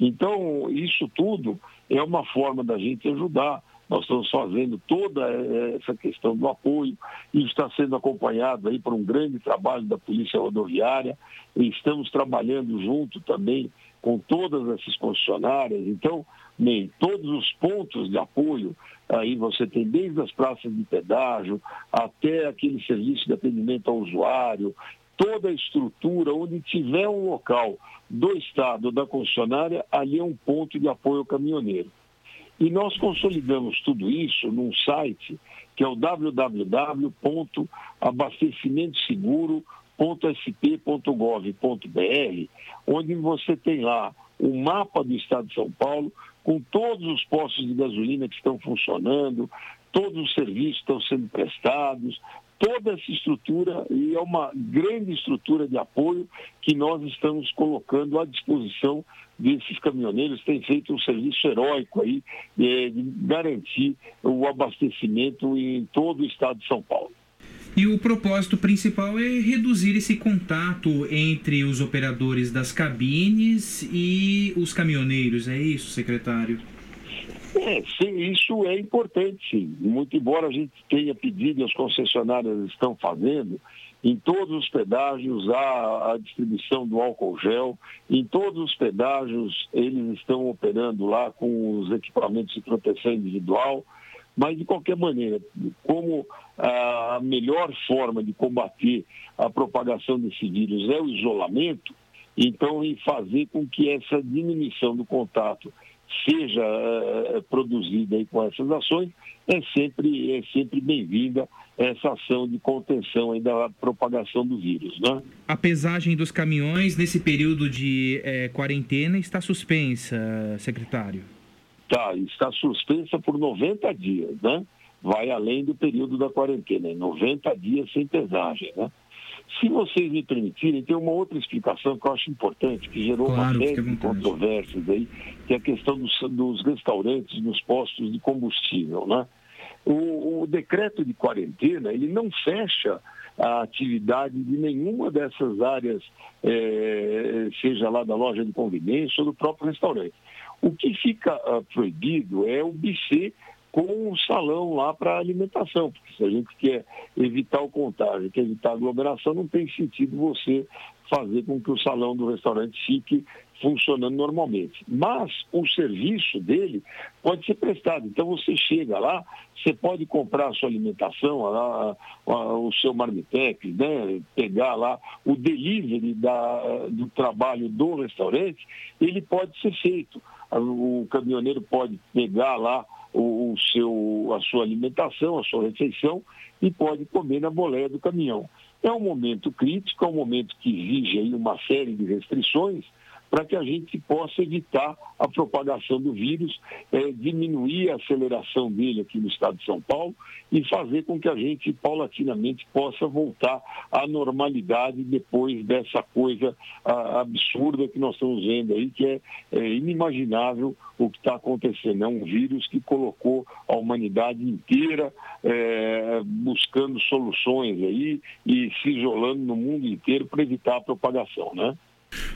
Então, isso tudo é uma forma da gente ajudar. Nós estamos fazendo toda eh, essa questão do apoio, isso está sendo acompanhado aí por um grande trabalho da Polícia Rodoviária, e estamos trabalhando junto também com todas essas concessionárias. Então, nem todos os pontos de apoio, aí você tem desde as praças de pedágio até aquele serviço de atendimento ao usuário, toda a estrutura, onde tiver um local do Estado ou da concessionária, ali é um ponto de apoio ao caminhoneiro. E nós consolidamos tudo isso num site que é o www.abastecimentoseguro.sp.gov.br, onde você tem lá o mapa do Estado de São Paulo, com todos os postos de gasolina que estão funcionando, todos os serviços estão sendo prestados, toda essa estrutura e é uma grande estrutura de apoio que nós estamos colocando à disposição desses caminhoneiros, tem feito um serviço heróico aí é, de garantir o abastecimento em todo o estado de São Paulo. E o propósito principal é reduzir esse contato entre os operadores das cabines e os caminhoneiros, é isso, secretário? É, sim, isso é importante, sim. Muito embora a gente tenha pedido as concessionárias estão fazendo, em todos os pedágios há a distribuição do álcool gel, em todos os pedágios eles estão operando lá com os equipamentos de proteção individual, mas de qualquer maneira, como a melhor forma de combater a propagação desse vírus é o isolamento, então em fazer com que essa diminuição do contato seja é, produzida aí com essas ações, é sempre, é sempre bem-vinda essa ação de contenção aí da propagação do vírus. Né? A pesagem dos caminhões nesse período de é, quarentena está suspensa, secretário? Tá, está suspensa por 90 dias, né? Vai além do período da quarentena, 90 dias sem pesagem, né? Se vocês me permitirem, tem uma outra explicação que eu acho importante, que gerou Claro, uma série de controvérsias aí, que é a questão dos, dos restaurantes, dos postos de combustível, né? O, o decreto de quarentena, ele não fecha a atividade de nenhuma dessas áreas, eh, seja lá da loja de conveniência ou do próprio restaurante. O que fica ah, proibido é o buffet com o salão lá para alimentação, porque se a gente quer evitar o contágio, quer evitar a aglomeração, não tem sentido você fazer com que o salão do restaurante fique funcionando normalmente. Mas o serviço dele pode ser prestado. Então você chega lá, você pode comprar a sua alimentação, a- a- o seu marmitex, né? pegar lá o delivery da- do trabalho do restaurante, ele pode ser feito. O caminhoneiro pode pegar lá o, o seu, a sua alimentação, a sua refeição e pode comer na boleia do caminhão. É um momento crítico, é um momento que exige aí uma série de restrições para que a gente possa evitar a propagação do vírus, eh, diminuir a aceleração dele aqui no estado de São Paulo e fazer com que a gente paulatinamente possa voltar à normalidade depois dessa coisa ah, absurda que nós estamos vendo aí, que é, é inimaginável o que está acontecendo. É um vírus que colocou a humanidade inteira eh, buscando soluções aí e se isolando no mundo inteiro para evitar a propagação, né?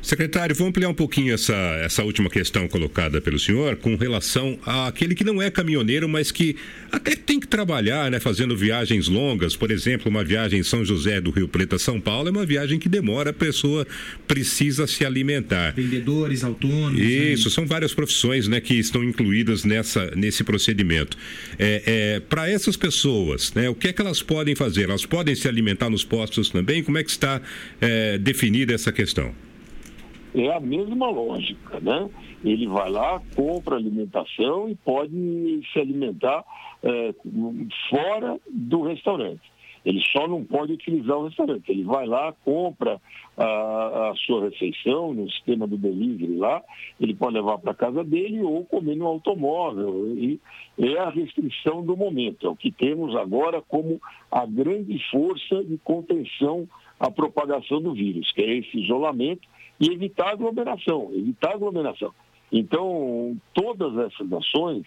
Secretário, vamos ampliar um pouquinho essa, essa última questão colocada pelo senhor com relação àquele que não é caminhoneiro, mas que até tem que trabalhar, né, fazendo viagens longas. Por exemplo, uma viagem em São José do Rio Preto a São Paulo é uma viagem que demora, a pessoa precisa se alimentar. Vendedores, autônomos. Isso, são várias profissões né, que estão incluídas nessa, nesse procedimento. É, Para essas pessoas, né, o que é que elas podem fazer? Elas podem se alimentar nos postos também? Como é que está é, definida essa questão? É a mesma lógica, né? Ele vai lá, compra alimentação e pode se alimentar eh, fora do restaurante. Ele só não pode utilizar o restaurante. Ele vai lá, compra a, a sua refeição no sistema do delivery lá, ele pode levar para casa dele ou comer no automóvel. E é a restrição do momento. É o que temos agora como a grande força de contenção à propagação do vírus, que é esse isolamento e evitar aglomeração, evitar aglomeração. Então, todas essas ações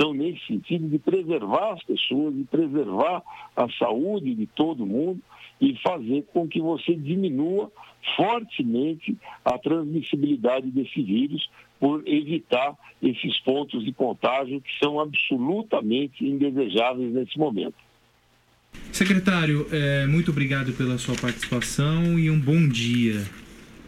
são nesse sentido de preservar as pessoas, de preservar a saúde de todo mundo e fazer com que você diminua fortemente a transmissibilidade desse vírus por evitar esses pontos de contágio que são absolutamente indesejáveis nesse momento. Secretário, é, muito obrigado pela sua participação e um bom dia.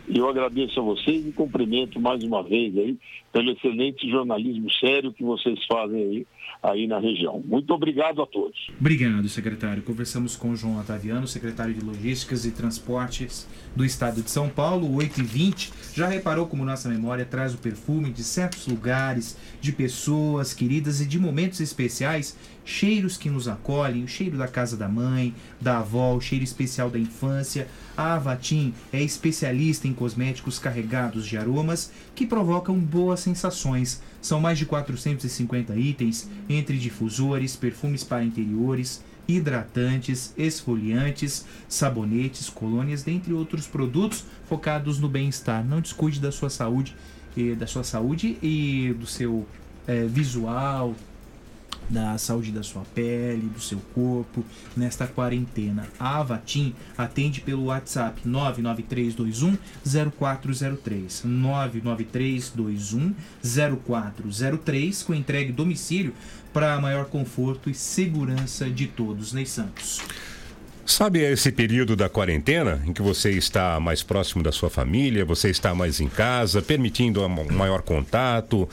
Eu agradeço a vocês e cumprimento mais uma vez aí pelo excelente jornalismo sério que vocês fazem aí, aí na região. Muito obrigado a todos. Obrigado, secretário. Conversamos com o João Otaviano, secretário de Logísticas e Transportes do Estado de São Paulo, 8 e 20 Já reparou como nossa memória traz o perfume de certos lugares, de pessoas queridas e de momentos especiais, cheiros que nos acolhem, o cheiro da casa da mãe, da avó, o cheiro especial da infância. A Avatim é especialista em cosméticos carregados de aromas que provocam boas sensações. São mais de 450 itens, entre difusores, perfumes para interiores, hidratantes, esfoliantes, sabonetes, colônias, dentre outros produtos focados no bem-estar. Não descuide da sua saúde, eh, da sua saúde e do seu eh, visual, da saúde da sua pele, do seu corpo nesta quarentena. A Avatim atende pelo WhatsApp 99321 0403 99321 0403 com entrega domicílio para maior conforto e segurança de todos, Ney Santos. Sabe esse período da quarentena em que você está mais próximo da sua família, você está mais em casa, permitindo um maior contato,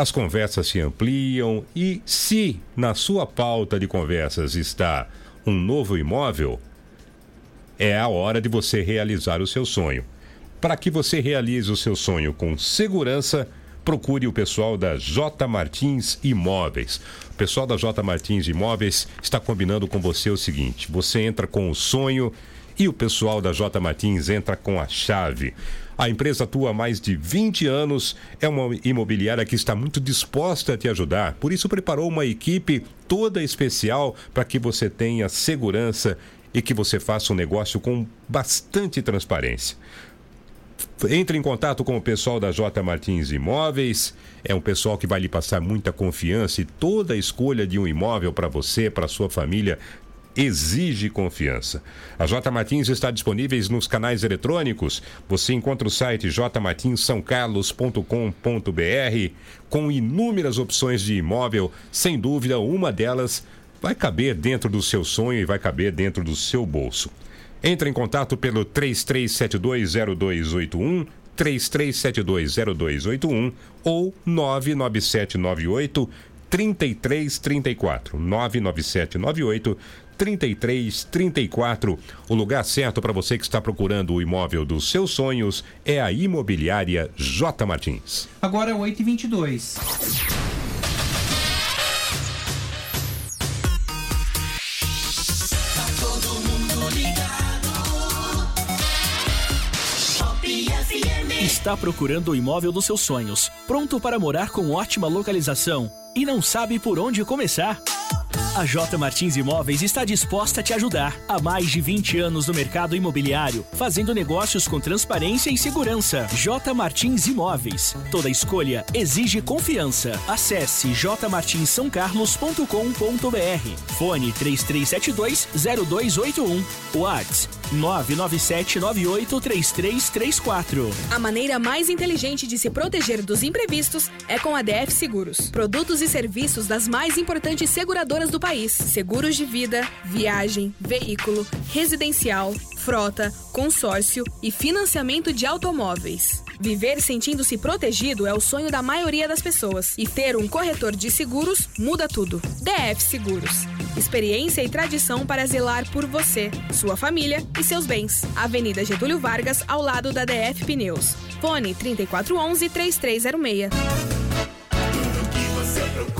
as conversas se ampliam e se na sua pauta de conversas está um novo imóvel, é a hora de você realizar o seu sonho. Para que você realize o seu sonho com segurança, procure o pessoal da J Martins Imóveis. O pessoal da J Martins Imóveis está combinando com você o seguinte: você entra com o sonho e o pessoal da J Martins entra com a chave. A empresa atua há mais de 20 anos, é uma imobiliária que está muito disposta a te ajudar, por isso preparou uma equipe toda especial para que você tenha segurança e que você faça um negócio com bastante transparência. Entre em contato com o pessoal da J Martins Imóveis. É um pessoal que vai lhe passar muita confiança e toda a escolha de um imóvel para você, para sua família, exige confiança. A J Martins está disponível nos canais eletrônicos. Você encontra o site jmartinssaocarlos.com.br com inúmeras opções de imóvel. Sem dúvida, uma delas vai caber dentro do seu sonho e vai caber dentro do seu bolso. Entre em contato pelo 33720281, 33720281 ou 99798 3334 99798 3334. O lugar certo para você que está procurando o imóvel dos seus sonhos é a Imobiliária J Martins. Agora é 8h22. Tá todo mundo ligado. Pop FM. Está procurando o imóvel dos seus sonhos, pronto para morar com ótima localização e não sabe por onde começar? A J Martins Imóveis está disposta a te ajudar. Há mais de 20 anos no mercado imobiliário, fazendo negócios com transparência e segurança. J Martins Imóveis. Toda escolha exige confiança. Acesse jmartinssaocarlos.com.br. Fone 3372-0281. WhatsApp 997983334. A maneira mais inteligente de se proteger dos imprevistos é com a DF Seguros. Produtos e serviços das mais importantes seguradoras do país: seguros de vida, viagem, veículo, residencial, frota, consórcio e financiamento de automóveis. Viver sentindo-se protegido é o sonho da maioria das pessoas. E ter um corretor de seguros muda tudo. DF Seguros. Experiência e tradição para zelar por você, sua família e seus bens. Avenida Getúlio Vargas, ao lado da DF Pneus. Fone 3411-3306. Tudo que você procura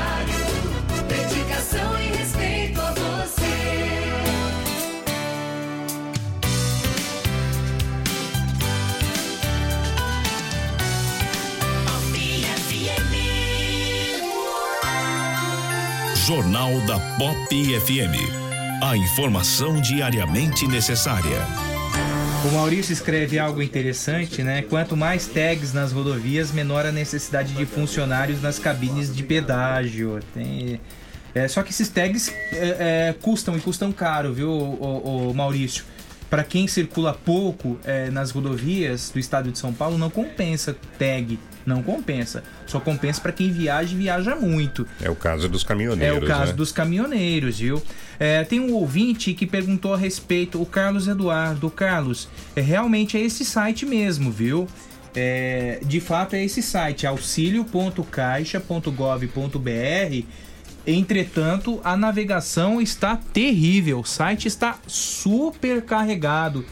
Jornal da Pop FM. A informação diariamente necessária. O Maurício escreve algo interessante, né? Quanto mais tags nas rodovias, menor a necessidade de funcionários nas cabines de pedágio. Tem... É, só que esses tags é, é, custam e custam caro, viu, o, o Maurício? Para quem circula pouco é, nas rodovias do estado de São Paulo, não compensa tag. Não compensa. Só compensa para quem viaja e viaja muito. É o caso dos É caminhoneiros. o caso né? dos caminhoneiros, viu? É, tem um ouvinte que perguntou a respeito, o Carlos Eduardo. Carlos, é, realmente é esse site mesmo, viu? É, de fato é esse site, auxilio.caixa.gov.br. Entretanto, a navegação está terrível, o site está super carregado.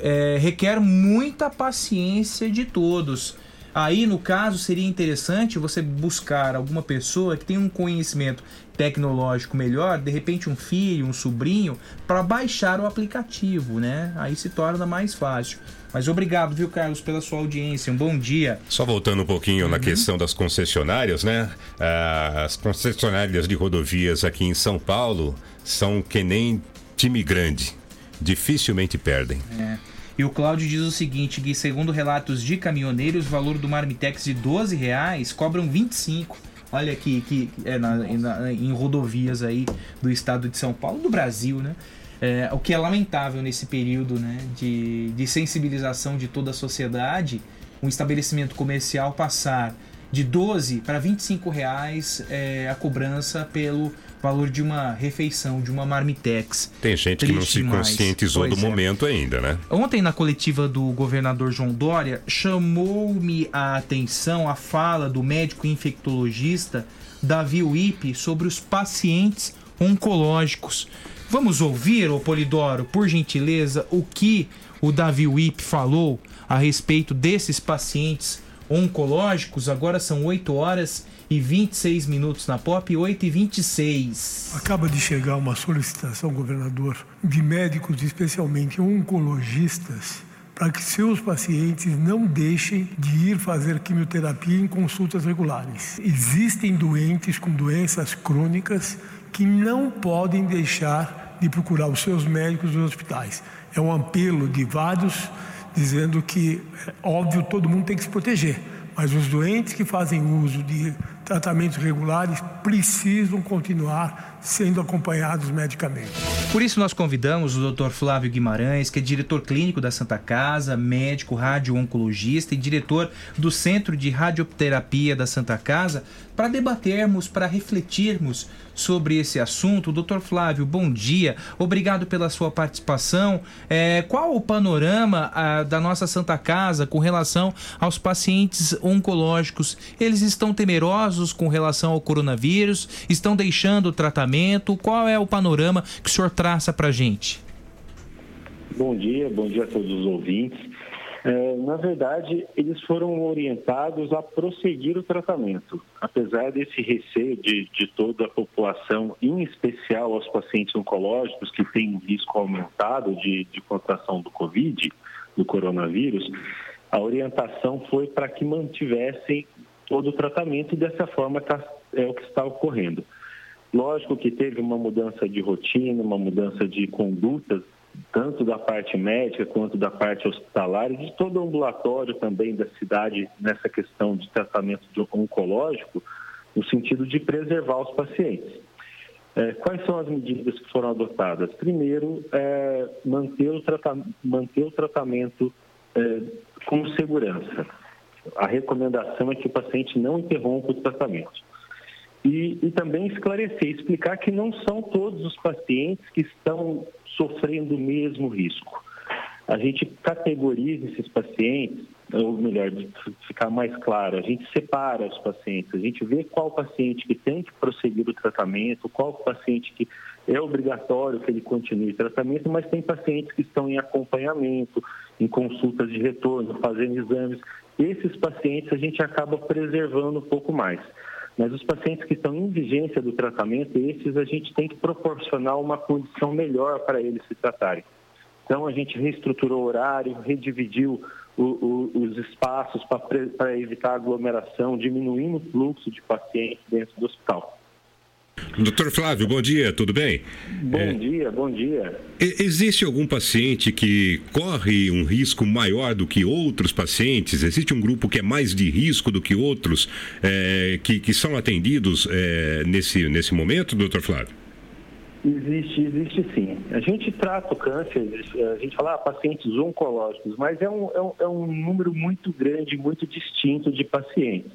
É, requer muita paciência de todos. Aí, no caso, seria interessante você buscar alguma pessoa que tenha um conhecimento tecnológico melhor, de repente um filho, um sobrinho, para baixar o aplicativo, né? Aí se torna mais fácil. Mas obrigado, viu, Carlos, pela sua audiência. Um bom dia. Só voltando um pouquinho na questão das concessionárias, né? Ah, As concessionárias de rodovias aqui em São Paulo são que nem time grande. Dificilmente perdem. É. E o Cláudio diz o seguinte, que segundo relatos de caminhoneiros, o valor do Marmitex de 12 reais cobram 25. Olha aqui, que é na- na- em rodovias aí do estado de São Paulo, do Brasil, né? É, o que é lamentável nesse período né, de, de sensibilização de toda a sociedade, um estabelecimento comercial passar de 12 para 25 reais é, a cobrança pelo valor de uma refeição, de uma marmitex. Tem gente que não Triste se demais. conscientizou Pois do é. momento ainda, né? Ontem, na coletiva do governador João Dória, chamou-me a atenção a fala do médico infectologista Davi Wipe sobre os pacientes oncológicos. Vamos ouvir, ô Polidoro, por gentileza, o que o Davi Wipe falou a respeito desses pacientes oncológicos. Agora são 8 horas e 26 minutos na POP, 8 e 26. Acaba de chegar uma solicitação, governador, de médicos, especialmente oncologistas, para que seus pacientes não deixem de ir fazer quimioterapia em consultas regulares. Existem doentes com doenças crônicas que não podem deixar de procurar os seus médicos nos hospitais. É um apelo de vários dizendo que, é óbvio, todo mundo tem que se proteger, mas os doentes que fazem uso de tratamentos regulares precisam continuar sendo acompanhados medicamente. Por isso nós convidamos o Dr. Flávio Guimarães, que é diretor clínico da Santa Casa, médico radio-oncologista e diretor do Centro de Radioterapia da Santa Casa, para debatermos, para refletirmos sobre esse assunto. Dr. Flávio, bom dia. Obrigado pela sua participação. É, qual o panorama ah, da nossa Santa Casa com relação aos pacientes oncológicos? Eles estão temerosos com relação ao coronavírus? Estão deixando o tratamento? Qual é o panorama que o senhor traça para a gente? Bom dia, bom dia a todos os ouvintes. É, na verdade, eles foram orientados a prosseguir o tratamento. Apesar desse receio de, de toda a população, em especial aos pacientes oncológicos que têm um risco aumentado de, de contração do Covid, do coronavírus, a orientação foi para que mantivessem todo o tratamento e dessa forma tá, é o que está ocorrendo. Lógico que teve uma mudança de rotina, uma mudança de condutas, tanto da parte médica quanto da parte hospitalar e de todo o ambulatório também da cidade nessa questão de tratamento oncológico, no sentido de preservar os pacientes. É, quais são as medidas que foram adotadas? Primeiro, é, manter, o manter o tratamento é, com segurança. A recomendação é que o paciente não interrompa o tratamento. E, e também esclarecer, explicar que não são todos os pacientes que estão sofrendo o mesmo risco. A gente categoriza esses pacientes, ou melhor, ficar mais claro, a gente separa os pacientes, a gente vê qual paciente que tem que prosseguir o tratamento, qual paciente que é obrigatório que ele continue o tratamento, mas tem pacientes que estão em acompanhamento, em consultas de retorno, fazendo exames. Esses pacientes a gente acaba preservando um pouco mais. Mas os pacientes que estão em vigência do tratamento, esses a gente tem que proporcionar uma condição melhor para eles se tratarem. Então a gente reestruturou o horário, redividiu o, o, os espaços para evitar aglomeração, diminuindo o fluxo de pacientes dentro do hospital. Doutor Flávio, bom dia, tudo bem? Bom É, dia, bom dia. existe algum paciente que corre um risco maior do que outros pacientes? Existe um grupo que é mais de risco do que outros é, que, que são atendidos é, nesse, nesse momento, doutor Flávio? Existe, existe sim. A gente trata o câncer, a gente fala ah, pacientes oncológicos, mas é um, é, um, é um número muito grande, muito distinto de pacientes.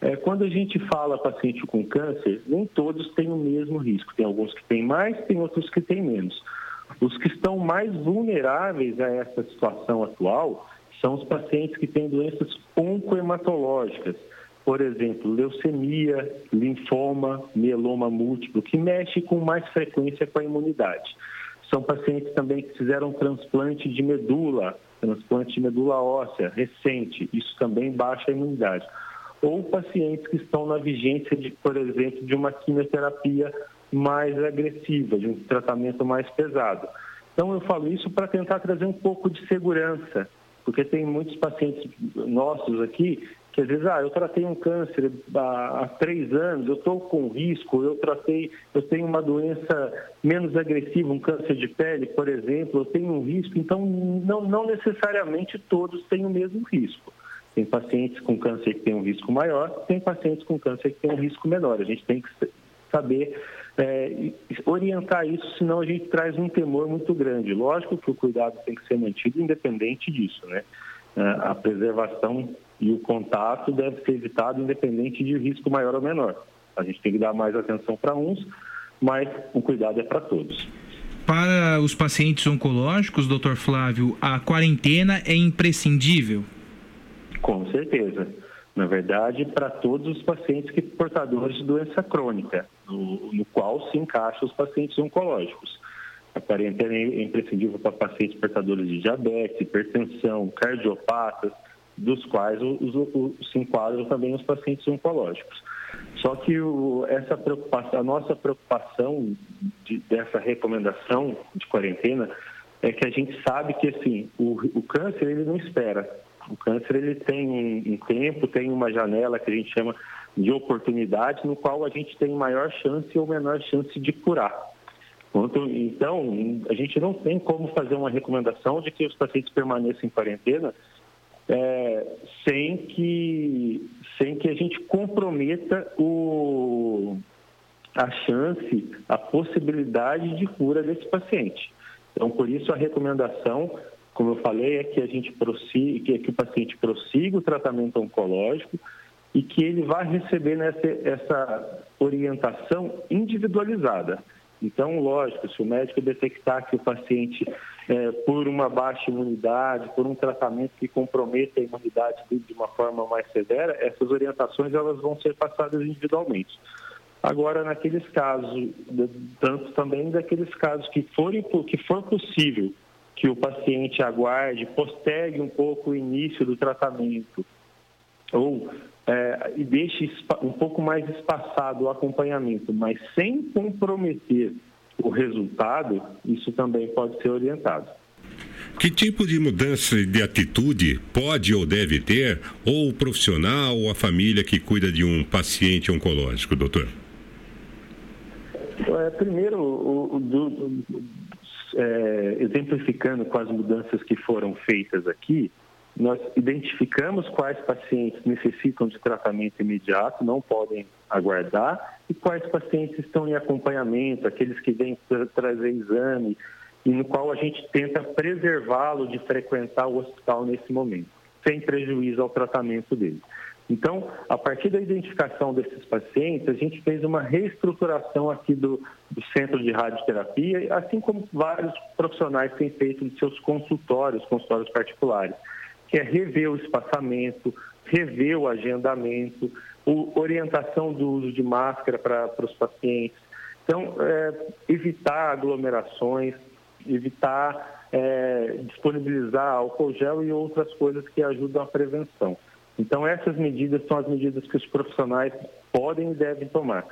É, quando a gente fala paciente com câncer, nem todos têm o mesmo risco. Tem alguns que têm mais, tem outros que têm menos. Os que estão mais vulneráveis a essa situação atual são os pacientes que têm doenças oncohematológicas, por exemplo, leucemia, linfoma, mieloma múltiplo, que mexe com mais frequência com a imunidade. São pacientes também que fizeram transplante de medula, transplante de medula óssea recente, isso também baixa a imunidade. Ou pacientes que estão na vigência, de, por exemplo, de uma quimioterapia mais agressiva, de um tratamento mais pesado. Então, eu falo isso para tentar trazer um pouco de segurança, porque tem muitos pacientes nossos aqui que às vezes, ah, eu tratei um câncer há, há três anos, eu estou com risco, eu tratei, eu tenho uma doença menos agressiva, um câncer de pele, por exemplo, eu tenho um risco, então não, não necessariamente todos têm o mesmo risco. Tem pacientes com câncer que têm um risco maior, tem pacientes com câncer que têm um risco menor. A gente tem que saber é, orientar isso, senão a gente traz um temor muito grande. Lógico que o cuidado tem que ser mantido independente disso, né? É, A preservação e o contato deve ser evitado independente de risco maior ou menor. A gente tem que dar mais atenção para uns, mas o cuidado é para todos. Para os pacientes oncológicos, doutor Flávio, a quarentena é imprescindível? Com certeza. Na verdade, para todos os pacientes que portadores de doença crônica, no, no qual se encaixam os pacientes oncológicos. A quarentena é imprescindível para pacientes portadores de diabetes, hipertensão, cardiopatas, dos quais os, os, se enquadram também os pacientes oncológicos. Só que o, essa a nossa preocupação de, dessa recomendação de quarentena é que a gente sabe que assim o, o câncer ele não espera. O câncer ele tem um, tempo, tem uma janela que a gente chama de oportunidade, no qual a gente tem maior chance ou menor chance de curar. Então, a gente não tem como fazer uma recomendação de que os pacientes permaneçam em quarentena é, sem, que, sem que a gente comprometa o, a chance, a possibilidade de cura desse paciente. Então, por isso a recomendação, como eu falei, é que a gente prossiga, que o paciente prossiga o tratamento oncológico e que ele vá receber nessa, essa orientação individualizada. Então, lógico, se o médico detectar que o paciente, é, por uma baixa imunidade, por um tratamento que comprometa a imunidade de uma forma mais severa, essas orientações elas vão ser passadas individualmente. Agora, naqueles casos, tanto também daqueles casos que, forem, que for possível que o paciente aguarde, postergue um pouco o início do tratamento, ou é, e deixe um pouco mais espaçado o acompanhamento, mas sem comprometer o resultado, isso também pode ser orientado. Que tipo de mudança de atitude pode ou deve ter ou o profissional ou a família que cuida de um paciente oncológico, doutor? É, primeiro, o, o, do, é, exemplificando com as mudanças que foram feitas aqui, nós identificamos quais pacientes necessitam de tratamento imediato, não podem aguardar, e quais pacientes estão em acompanhamento, aqueles que vêm tra trazer exame, e no qual a gente tenta preservá-lo de frequentar o hospital nesse momento, sem prejuízo ao tratamento dele. Então, a partir da identificação desses pacientes, a gente fez uma reestruturação aqui do, do centro de radioterapia, assim como vários profissionais têm feito de seus consultórios, consultórios particulares que é rever o espaçamento, rever o agendamento, o, orientação do uso de máscara para os pacientes. Então, é, evitar aglomerações, evitar é, disponibilizar álcool gel e outras coisas que ajudam a prevenção. Então, essas medidas são as medidas que os profissionais podem e devem tomar.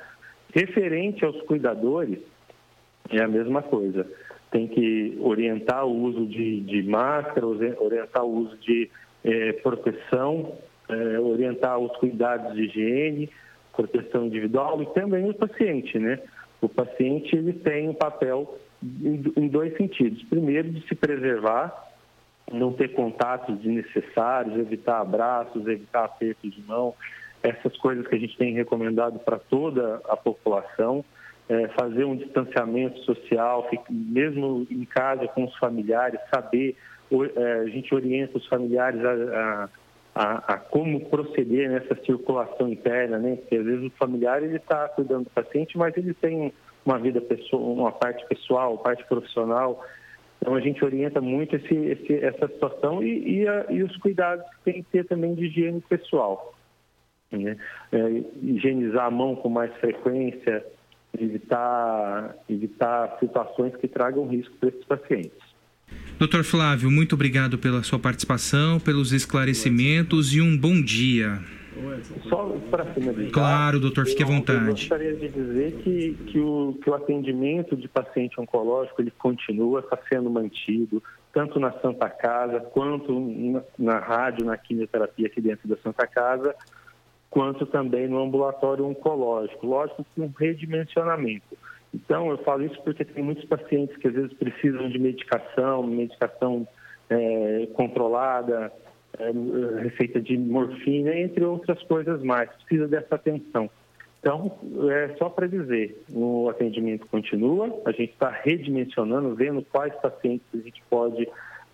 Referente aos cuidadores, é a mesma coisa tem que orientar o uso de, de máscara, orientar o uso de eh, proteção, eh, orientar os cuidados de higiene, proteção individual e também o paciente, né? O paciente ele tem um papel em dois sentidos. Primeiro, de se preservar, não ter contatos desnecessários, evitar abraços, evitar apertos de mão, essas coisas que a gente tem recomendado para toda a população é, fazer um distanciamento social, mesmo em casa com os familiares, saber, é, a gente orienta os familiares a, a, a, como proceder nessa circulação interna, né? Porque às vezes o familiar ele está cuidando do paciente, mas ele tem uma vida pessoal, uma parte pessoal, parte profissional. Então a gente orienta muito esse, esse, essa situação e, e, a, e, os cuidados que tem que ter também de higiene pessoal. Né? É, higienizar a mão com mais frequência, evitar, evitar situações que tragam risco para esses pacientes. Doutor Flávio, muito obrigado pela sua participação, pelos esclarecimentos e um bom dia. Só para finalizar. Claro, doutor, fique à vontade. Eu gostaria de dizer que, que, o, que o atendimento de paciente oncológico ele continua, está sendo mantido, tanto na Santa Casa quanto na, na rádio, na quimioterapia aqui dentro da Santa Casa quanto também no ambulatório oncológico, lógico com redimensionamento. Então, eu falo isso porque tem muitos pacientes que às vezes precisam de medicação, medicação é, controlada, é, receita de morfina, entre outras coisas mais. Precisa dessa atenção. Então, é só para dizer, o atendimento continua, a gente está redimensionando, vendo quais pacientes a gente pode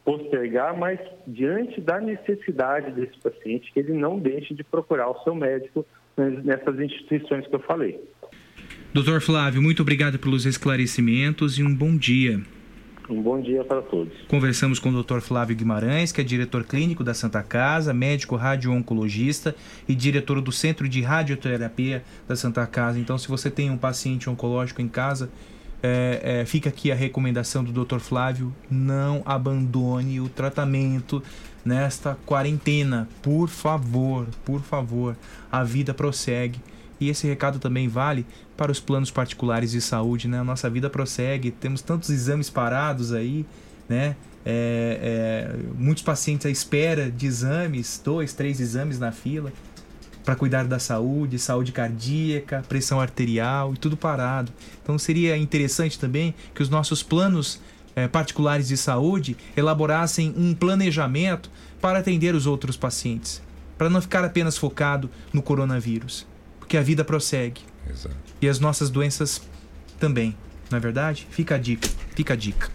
postergar, mas diante da necessidade desse paciente, que ele não deixe de procurar o seu médico nessas instituições que eu falei. Doutor Flávio, muito obrigado pelos esclarecimentos e um bom dia. Um bom dia para todos. Conversamos com o Dr. Flávio Guimarães, que é diretor clínico da Santa Casa, médico radio-oncologista e diretor do Centro de Radioterapia da Santa Casa. Então, se você tem um paciente oncológico em casa, é, é, fica aqui a recomendação do Dr. Flávio: não abandone o tratamento nesta quarentena. Por favor, por favor. A vida prossegue. E esse recado também vale para os planos particulares de saúde, né? A nossa vida prossegue, temos tantos exames parados aí, né? É, é, muitos pacientes à espera de exames, dois, três exames na fila para cuidar da saúde, saúde cardíaca, pressão arterial e tudo parado. Então seria interessante também que os nossos planos eh, particulares de saúde elaborassem um planejamento para atender os outros pacientes, para não ficar apenas focado no coronavírus, porque a vida prossegue Exato. e as nossas doenças também. Não é verdade? Fica a dica, fica a dica.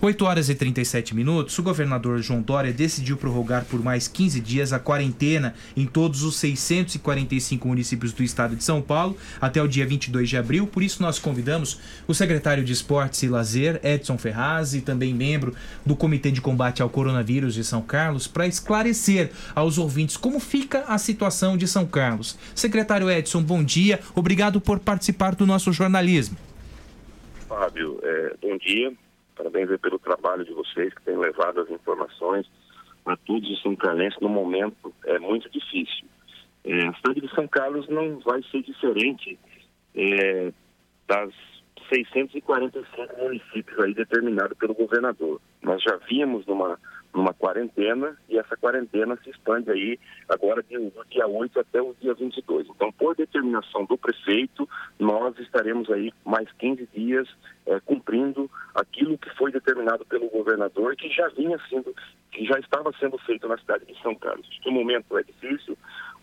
8 horas e 37 minutos, o governador João Dória decidiu prorrogar por mais 15 dias a quarentena em todos os 645 municípios do estado de São Paulo até o dia 22 de abril. Por isso, nós convidamos o secretário de Esportes e Lazer, Edson Ferraz, e também membro do Comitê de Combate ao Coronavírus de São Carlos, para esclarecer aos ouvintes como fica a situação de São Carlos. Secretário Edson, bom dia. Obrigado por participar do nosso jornalismo. Fábio, é, bom dia. Parabéns pelo trabalho de vocês que têm levado as informações a todos os sancarlenses no momento é muito difícil. É, a cidade de São Carlos não vai ser diferente é, das 645 municípios aí determinado pelo governador. Nós já vimos numa numa quarentena e essa quarentena se expande aí agora de, do dia 8 até o dia 22. Então, por determinação do prefeito, nós estaremos aí mais 15 dias eh, cumprindo aquilo que foi determinado pelo governador, que já vinha sendo, que já estava sendo feito na cidade de São Carlos. O momento é difícil,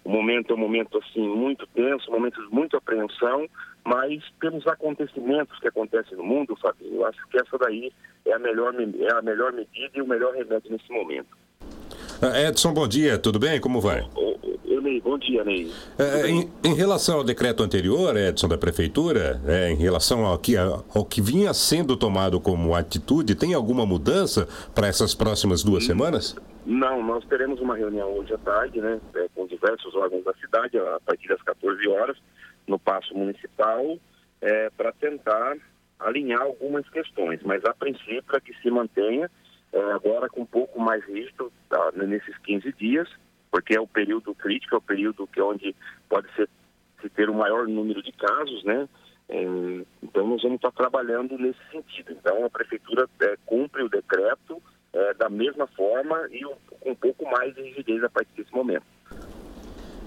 o momento é um momento assim muito tenso, um momento de muita apreensão, mas pelos acontecimentos que acontecem no mundo, Fabinho, eu acho que essa daí é a melhor, me- é a melhor medida e o melhor remédio nesse momento. Ah, Edson, bom dia, tudo bem? Como vai? Eu, Ney, bom dia, Ney. É, em, em relação ao decreto anterior, Edson, da Prefeitura, é, em relação ao que, ao que vinha sendo tomado como atitude, tem alguma mudança para essas próximas duas semanas? Não, nós teremos uma reunião hoje à tarde, né, é, com diversos órgãos da cidade, a partir das 14 horas, no Paço Municipal, para tentar alinhar algumas questões, mas a princípio é que se mantenha, é, agora com um pouco mais rígido tá, nesses 15 dias, porque é o período crítico, é o período que é onde pode ser, se ter o maior número de casos, né? É, então nós vamos estar trabalhando nesse sentido. Então a prefeitura é, cumpre o decreto é, da mesma forma e um, com um pouco mais de rigidez a partir desse momento.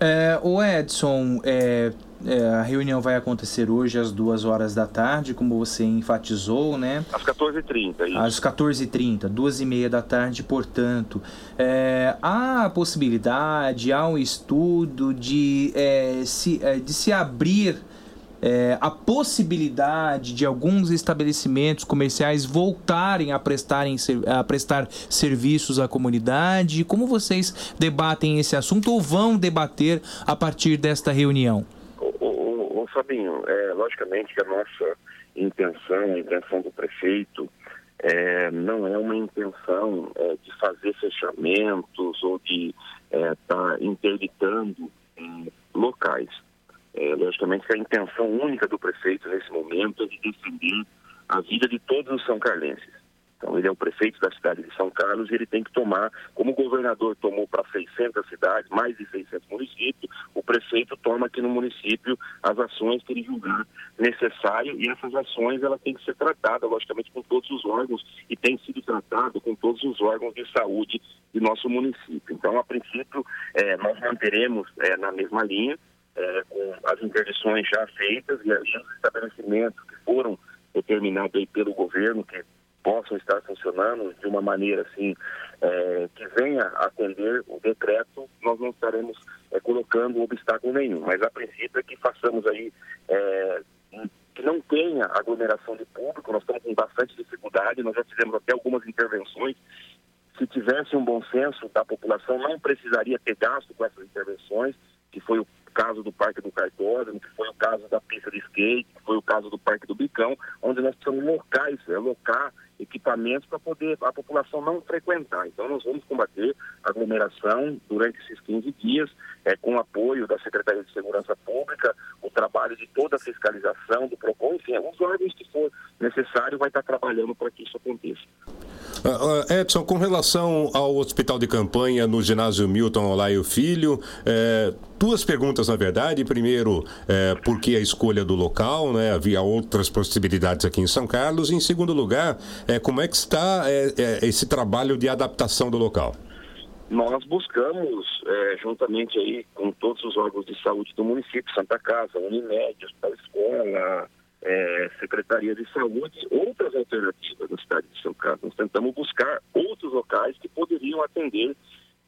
É, o Edson, é, é, a reunião vai acontecer hoje às duas horas da tarde, como você enfatizou, né? Às 14h30, isso. Às 14h30, duas e meia da tarde, portanto. É, há a possibilidade, há um estudo de, é, se, é, de se abrir é, a possibilidade de alguns estabelecimentos comerciais voltarem a, prestarem, a prestar serviços à comunidade. Como vocês debatem esse assunto ou vão debater a partir desta reunião? Ô, Fabinho, é, logicamente que a nossa intenção, a intenção do prefeito, é, não é uma intenção é, de fazer fechamentos ou de estar interditando é, locais. É, logicamente que a intenção única do prefeito nesse momento é de defender a vida de todos os são carlenses. Então ele é o prefeito da cidade de São Carlos e ele tem que tomar, como o governador tomou para 600 cidades, mais de 600 municípios, o prefeito toma aqui no município as ações que ele julgar necessário e essas ações ela tem que ser tratada, logicamente, com todos os órgãos e tem sido tratado com todos os órgãos de saúde de nosso município. Então, a princípio, eh, nós manteremos eh, na mesma linha, eh, com as interdições já feitas e, e os estabelecimentos que foram determinados pelo governo, que possam estar funcionando de uma maneira assim eh, que venha atender o decreto, nós não estaremos eh, colocando obstáculo nenhum. Mas a princípio é que façamos aí eh, que não tenha aglomeração de público, nós estamos com bastante dificuldade, nós já fizemos até algumas intervenções. Se tivesse um bom senso da população, não precisaria ter gasto com essas intervenções, que foi o caso do Parque do Cartódromo, que foi o caso da pista de skate, que foi o caso do Parque do Bicão, onde nós precisamos locais, é, locar equipamentos para poder a população não frequentar. Então nós vamos combater a aglomeração durante esses 15 dias, é, com o apoio da Secretaria de Segurança Pública, o trabalho de toda a fiscalização, do PROCON, enfim, os órgãos que for necessário, vai estar trabalhando para que isso aconteça. Ah, ah, Edson, com relação ao hospital de campanha no ginásio Milton Olaio Filho, eh, duas perguntas na verdade. Primeiro, eh, por que a escolha do local? Né? Havia outras possibilidades aqui em São Carlos. E, em segundo lugar, eh, como é que está eh, eh, esse trabalho de adaptação do local? Nós buscamos, eh, juntamente aí com todos os órgãos de saúde do município, Santa Casa, Unimed, Hospital Escola, eh, Secretaria de Saúde, outras alternativas na cidade de São Carlos. Nós tentamos buscar outros locais que poderiam atender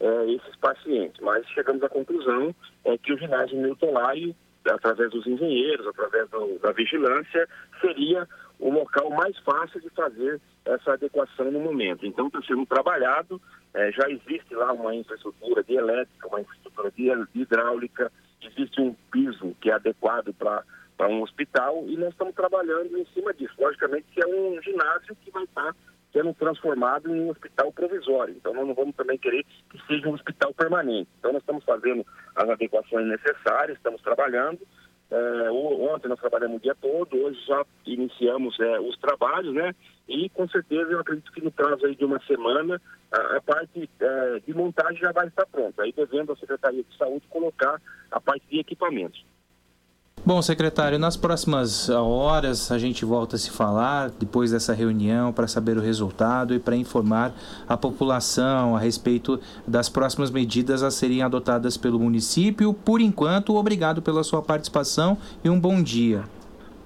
eh, esses pacientes, mas chegamos à conclusão é que o ginásio Milton Laio, através dos engenheiros, através do- da vigilância, seria o local mais fácil de fazer essa adequação no momento. Então está sendo trabalhado, eh, já existe lá uma infraestrutura de elétrica, uma infraestrutura de hidráulica, existe um piso que é adequado para para um hospital e nós estamos trabalhando em cima disso. Logicamente que é um ginásio que vai estar sendo transformado em um hospital provisório. Então nós não vamos também querer que seja um hospital permanente. Então nós estamos fazendo as adequações necessárias, estamos trabalhando. É, ontem nós trabalhamos o dia todo, hoje já iniciamos é, os trabalhos, né? E com certeza eu acredito que no prazo aí de uma semana a, a parte é, de montagem já vai estar pronta. Aí devendo a Secretaria de Saúde colocar a parte de equipamentos. Bom, secretário, nas próximas horas a gente volta a se falar depois dessa reunião para saber o resultado e para informar a população a respeito das próximas medidas a serem adotadas pelo município. Por enquanto, obrigado pela sua participação e um bom dia.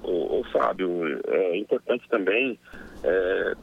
Ô, Fábio, é importante também é,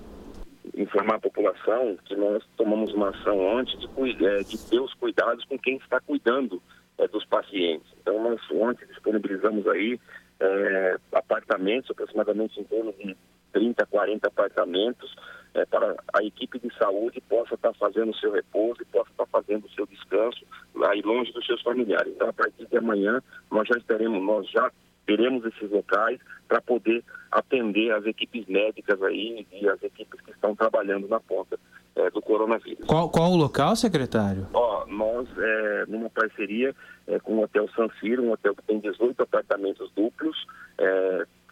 informar a população que nós tomamos uma ação ontem de, é, de ter os cuidados com quem está cuidando é, dos pacientes. Então, nós ontem disponibilizamos aí é, apartamentos, aproximadamente em torno de 30, 40 apartamentos, é, para a equipe de saúde possa estar fazendo o seu repouso e possa estar fazendo o seu descanso aí longe dos seus familiares. Então, a partir de amanhã, nós já estaremos, nós já teremos esses locais para poder atender as equipes médicas aí e as equipes que estão trabalhando na ponta eh, do coronavírus. Qual, qual o local, secretário? Ó, nós, eh, numa parceria eh, com o Hotel San Siro, um hotel que tem 18 apartamentos duplos,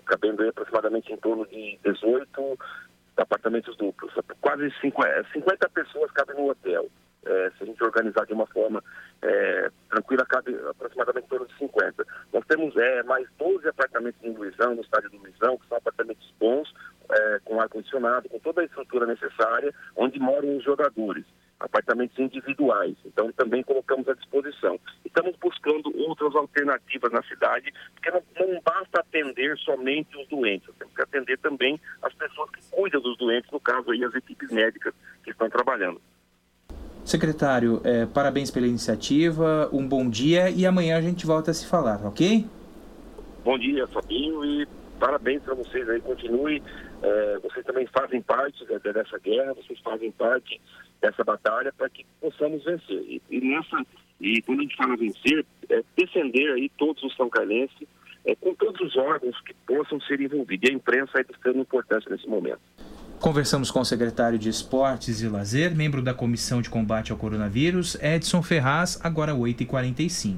cabendo aí aproximadamente em torno de 18 apartamentos duplos. Quase 50, 50 pessoas cabem no hotel. Eh, se a gente organizar de uma forma eh, tranquila, cabe aproximadamente em torno de 50. Nós temos eh, mais 12 apartamentos em Luizão, no estádio do Luizão, que são apartamentos bons, eh, com ar-condicionado, com toda a estrutura necessária, onde moram os jogadores. Apartamentos individuais. Então, também colocamos à disposição. Estamos buscando outras alternativas na cidade, porque não, não basta atender somente os doentes, temos que atender também as pessoas que cuidam dos doentes, no caso aí as equipes médicas que estão trabalhando. Secretário, eh, parabéns pela iniciativa, um bom dia e amanhã a gente volta a se falar, ok? Bom dia, Fabinho, e parabéns para vocês aí. Continue. eh, vocês também fazem parte de- dessa guerra, vocês fazem parte dessa batalha para que possamos vencer. E, e nessa, e quando a gente fala vencer, é defender aí todos os são carlenses, é, com todos os órgãos que possam ser envolvidos. E a imprensa é de extrema importância nesse momento. Conversamos com o secretário de Esportes e Lazer, membro da Comissão de Combate ao Coronavírus, Edson Ferraz, agora 8h45.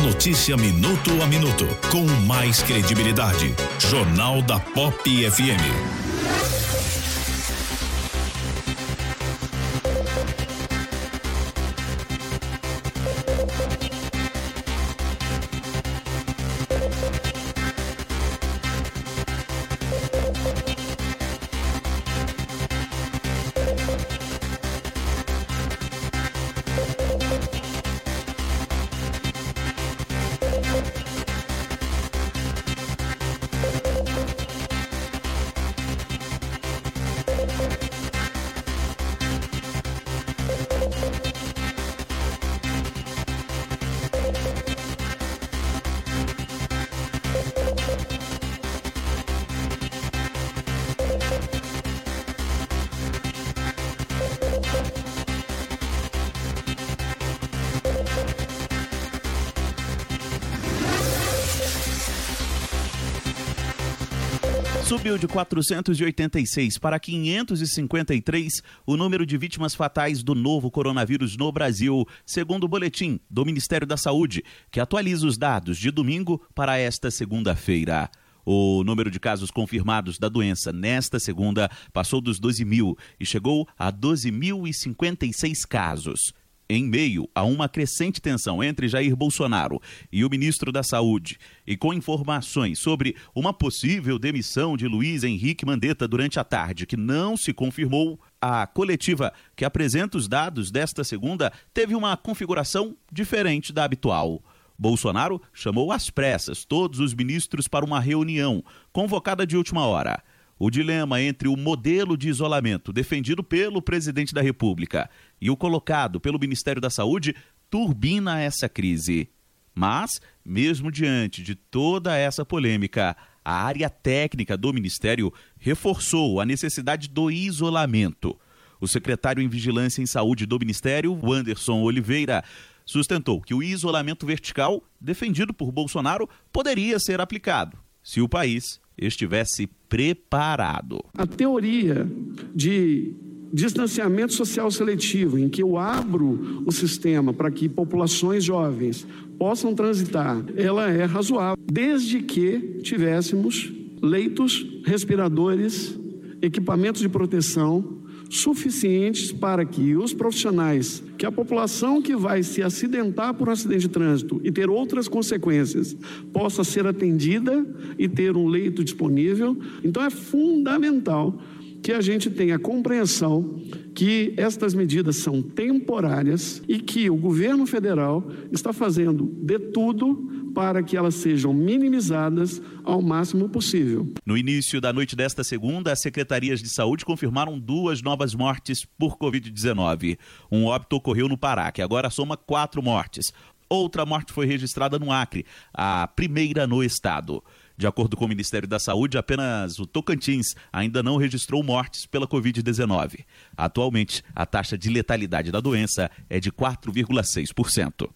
Notícia minuto a minuto, com mais credibilidade. Jornal da Pop FM. Subiu de 486 para 553 o número de vítimas fatais do novo coronavírus no Brasil, segundo o boletim do Ministério da Saúde, que atualiza os dados de domingo para esta segunda-feira. O número de casos confirmados da doença nesta segunda passou dos 12 mil e chegou a 12.056 casos. Em meio a uma crescente tensão entre Jair Bolsonaro e o ministro da Saúde, e com informações sobre uma possível demissão de Luiz Henrique Mandetta durante a tarde, que não se confirmou, a coletiva que apresenta os dados desta segunda teve uma configuração diferente da habitual. Bolsonaro chamou às pressas todos os ministros para uma reunião, convocada de última hora. O dilema entre o modelo de isolamento defendido pelo presidente da República e o colocado pelo Ministério da Saúde turbina essa crise. Mas, mesmo diante de toda essa polêmica, a área técnica do Ministério reforçou a necessidade do isolamento. O secretário em Vigilância em Saúde do Ministério, Anderson Oliveira, sustentou que o isolamento vertical, defendido por Bolsonaro, poderia ser aplicado se o país estivesse preparado. A teoria de distanciamento social seletivo, em que eu abro o sistema para que populações jovens possam transitar, ela é razoável, desde que tivéssemos leitos, respiradores, equipamentos de proteção suficientes para que os profissionais, que a população que vai se acidentar por um acidente de trânsito e ter outras consequências, possa ser atendida e ter um leito disponível. Então é fundamental que a gente tenha compreensão que estas medidas são temporárias e que o governo federal está fazendo de tudo para que elas sejam minimizadas ao máximo possível. No início da noite desta segunda, as secretarias de saúde confirmaram duas novas mortes por Covid-19. Um óbito ocorreu no Pará, que agora soma quatro mortes. Outra morte foi registrada no Acre, a primeira no estado. De acordo com o Ministério da Saúde, apenas o Tocantins ainda não registrou mortes pela Covid-19. Atualmente, a taxa de letalidade da doença é de 4,6%.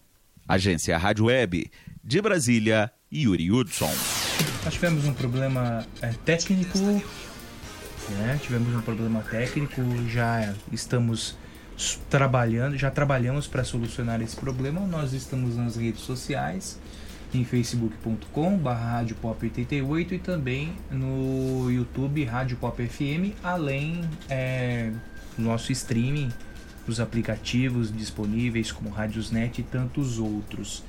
Agência Rádio Web, de Brasília, Yuri Hudson. Nós tivemos um problema é, técnico, né? Tivemos um problema técnico, já estamos trabalhando, já trabalhamos para solucionar esse problema. Nós estamos nas redes sociais, em facebook.com Rádio Pop 88 e também no YouTube Rádio Pop FM, além é, do nosso streaming, os aplicativos disponíveis como Radiosnet e tantos outros.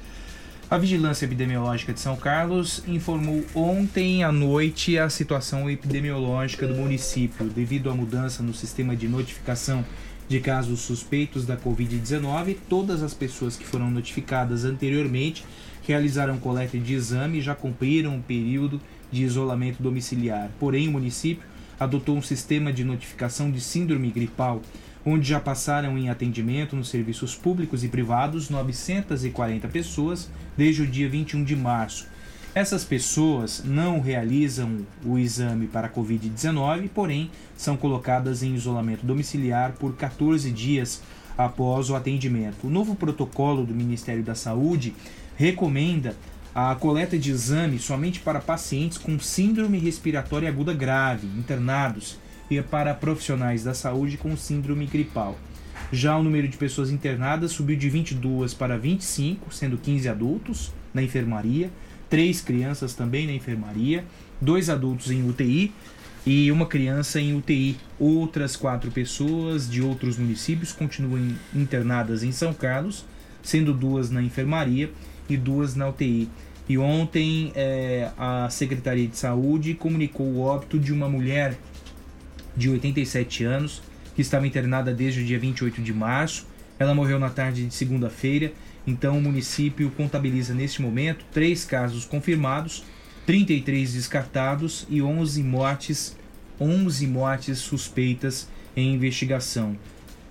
A Vigilância Epidemiológica de São Carlos informou ontem à noite a situação epidemiológica do município devido à mudança no sistema de notificação de casos suspeitos da Covid-19. Todas as pessoas que foram notificadas anteriormente realizaram coleta de exame e já cumpriram o período de isolamento domiciliar. Porém, o município adotou um sistema de notificação de síndrome gripal, onde já passaram em atendimento nos serviços públicos e privados 940 pessoas desde o dia 21 de março. Essas pessoas não realizam o exame para a Covid-19, porém são colocadas em isolamento domiciliar por 14 dias após o atendimento. O novo protocolo do Ministério da Saúde recomenda a coleta de exame somente para pacientes com síndrome respiratória aguda grave, internados, e para profissionais da saúde com síndrome gripal. Já o número de pessoas internadas subiu de 22 para 25, sendo 15 adultos, na enfermaria, três crianças também na enfermaria, dois adultos em UTI e uma criança em UTI. Outras quatro pessoas de outros municípios continuam internadas em São Carlos, sendo duas na enfermaria e duas na UTI. E ontem eh, a Secretaria de Saúde comunicou o óbito de uma mulher de 87 anos que estava internada desde o dia 28 de março. Ela morreu na tarde de segunda-feira. Então o município contabiliza neste momento três casos confirmados, 33 descartados e 11 mortes, 11 mortes suspeitas em investigação.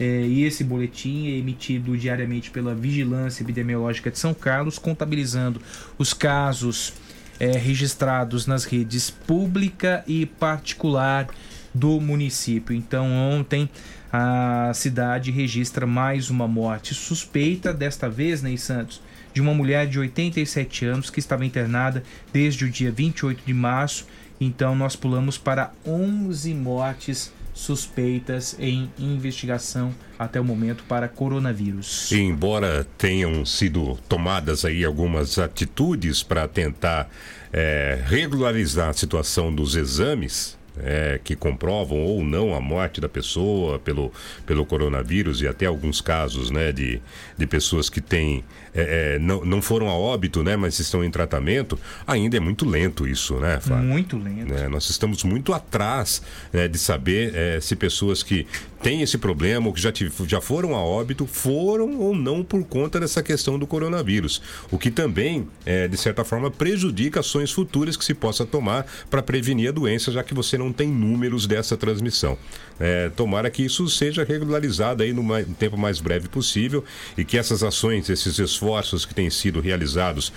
É, e esse boletim é emitido diariamente pela Vigilância Epidemiológica de São Carlos, contabilizando os casos é, registrados nas redes pública e particular do município. Então, ontem a cidade registra mais uma morte suspeita, desta vez, Ney Santos, de uma mulher de 87 anos que estava internada desde o dia 28 de março. Então, nós pulamos para 11 mortes suspeitas em investigação até o momento para coronavírus. Embora tenham sido tomadas aí algumas atitudes para tentar eh, regularizar a situação dos exames, é, que comprovam ou não a morte da pessoa pelo, pelo coronavírus e até alguns casos né, de, de pessoas que têm é, é, não, não foram a óbito, né, mas estão em tratamento, ainda é muito lento isso, né, Fábio? Muito lento. É, nós estamos muito atrás né, de saber é, se pessoas que têm esse problema ou que já, tiv- já foram a óbito foram ou não por conta dessa questão do coronavírus. O que também, é, de certa forma, prejudica ações futuras que se possa tomar para prevenir a doença, já que você não tem números dessa transmissão. É, tomara que isso seja regularizado aí no tempo mais breve possível e que essas ações, esses esforços que têm sido realizados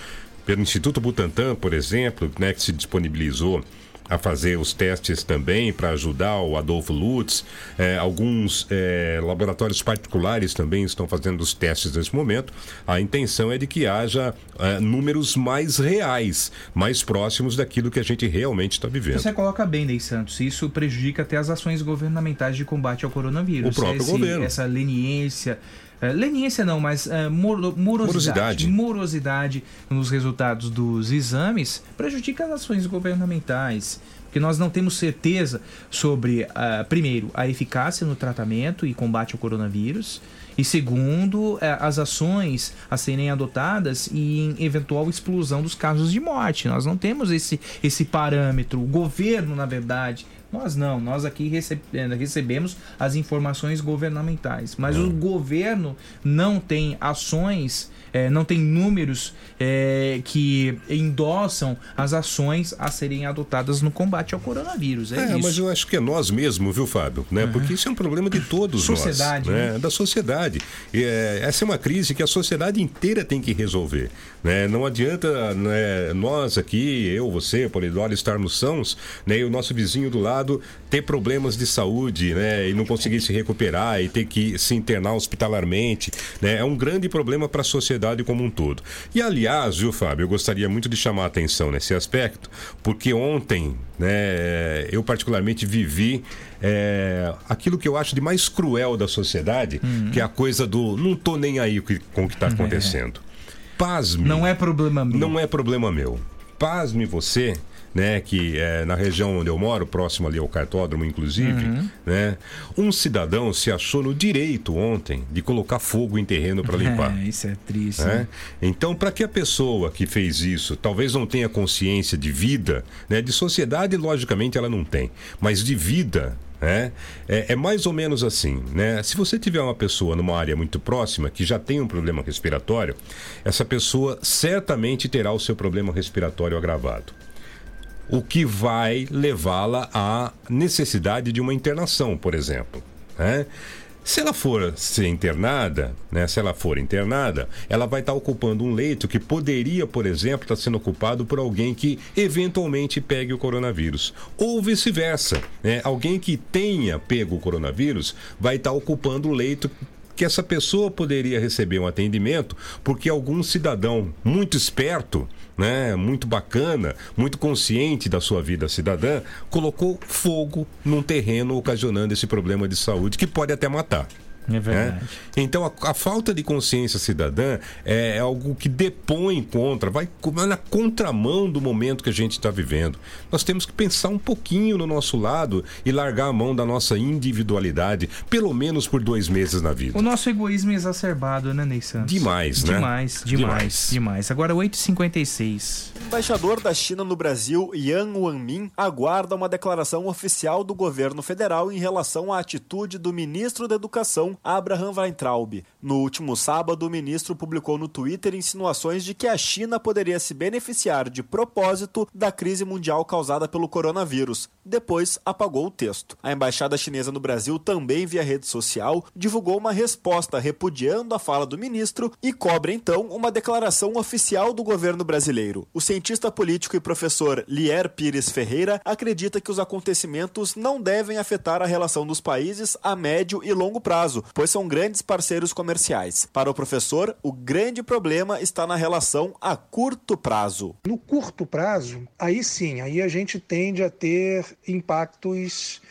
pelo Instituto Butantan, por exemplo, né, que se disponibilizou a fazer os testes também para ajudar o Adolfo Lutz. É, alguns é, laboratórios particulares também estão fazendo os testes nesse momento. A intenção é de que haja é, números mais reais, mais próximos daquilo que a gente realmente está vivendo. Você coloca bem, Ney Santos. Isso prejudica até as ações governamentais de combate ao coronavírus. O próprio Esse- governo. Essa leniência. Eh, leniência não, mas eh, moro- morosidade, Morosidade. morosidade nos resultados dos exames prejudica as ações governamentais. Porque nós não temos certeza sobre, ah, primeiro, a eficácia no tratamento e combate ao coronavírus. E segundo, eh, as ações a serem adotadas e em eventual explosão dos casos de morte. Nós não temos esse, esse parâmetro. O governo, na verdade, nós não. Nós aqui receb- eh, recebemos as informações governamentais. Mas o governo não tem ações, eh, não tem números eh, que endossam as ações a serem adotadas no combate ao coronavírus. É, É, isso. mas eu acho que é nós mesmos, viu, Fábio? Né? Porque isso é um problema de todos Sociedade, nós. né? Da sociedade. E, é, essa é uma crise que a sociedade inteira tem que resolver. Né? Não adianta né, nós aqui, eu, você, Polidoro, estarmos sãos né, e o nosso vizinho do lado ter problemas de saúde né, e não conseguir se recuperar e ter que se internar hospitalarmente. Né? É um grande problema para a sociedade como um todo. E aliás, viu, Fábio, eu gostaria muito de chamar a atenção nesse aspecto, porque ontem né, eu particularmente vivi é, aquilo que eu acho de mais cruel da sociedade, que é a coisa do não tô nem aí com o que está acontecendo. Pasme. Não é problema meu. Não é problema meu. Pasme você, né, que é na região onde eu moro, próximo ali ao cartódromo, inclusive, Uhum. né, um cidadão se achou no direito ontem de colocar fogo em terreno para limpar. É, isso é triste. né? né? Então, para que a pessoa que fez isso talvez não tenha consciência de vida, né? de sociedade, logicamente, ela não tem, mas de vida. né? É, é mais ou menos assim, né? Se você tiver uma pessoa numa área muito próxima que já tem um problema respiratório, essa pessoa certamente terá o seu problema respiratório agravado o que vai levá-la à necessidade de uma internação, por exemplo. né? Se ela for ser internada, né, se ela for internada, ela vai estar ocupando um leito que poderia, por exemplo, estar sendo ocupado por alguém que eventualmente pegue o coronavírus. Ou vice-versa. né? Alguém que tenha pego o coronavírus vai estar ocupando o leito que essa pessoa poderia receber um atendimento porque algum cidadão muito esperto, né, muito bacana, muito consciente da sua vida cidadã, colocou fogo num terreno ocasionando esse problema de saúde que pode até matar. É verdade. né? Então a, a falta de consciência cidadã é algo que depõe contra, vai, na contramão do momento que a gente está vivendo. Nós temos que pensar um pouquinho no nosso lado e largar a mão da nossa individualidade, pelo menos por dois meses na vida. O nosso egoísmo é exacerbado, né, Ney Santos? Demais, né? Demais, demais, demais. Agora 8h56. O embaixador da China no Brasil, Yang Wanmin, aguarda uma declaração oficial do governo federal em relação à atitude do ministro da Educação, Abraham Weintraub. No último sábado, o ministro publicou no Twitter insinuações de que a China poderia se beneficiar de propósito da crise mundial causada pelo coronavírus. Depois, apagou o texto. A embaixada chinesa no Brasil, também via rede social, divulgou uma resposta repudiando a fala do ministro e cobra então uma declaração oficial do governo brasileiro. O cientista político e professor Lier Pires Ferreira acredita que os acontecimentos não devem afetar a relação dos países a médio e longo prazo, pois são grandes parceiros comerciais. Para o professor, o grande problema está na relação a curto prazo. No curto prazo, aí sim, aí a gente tende a ter impactos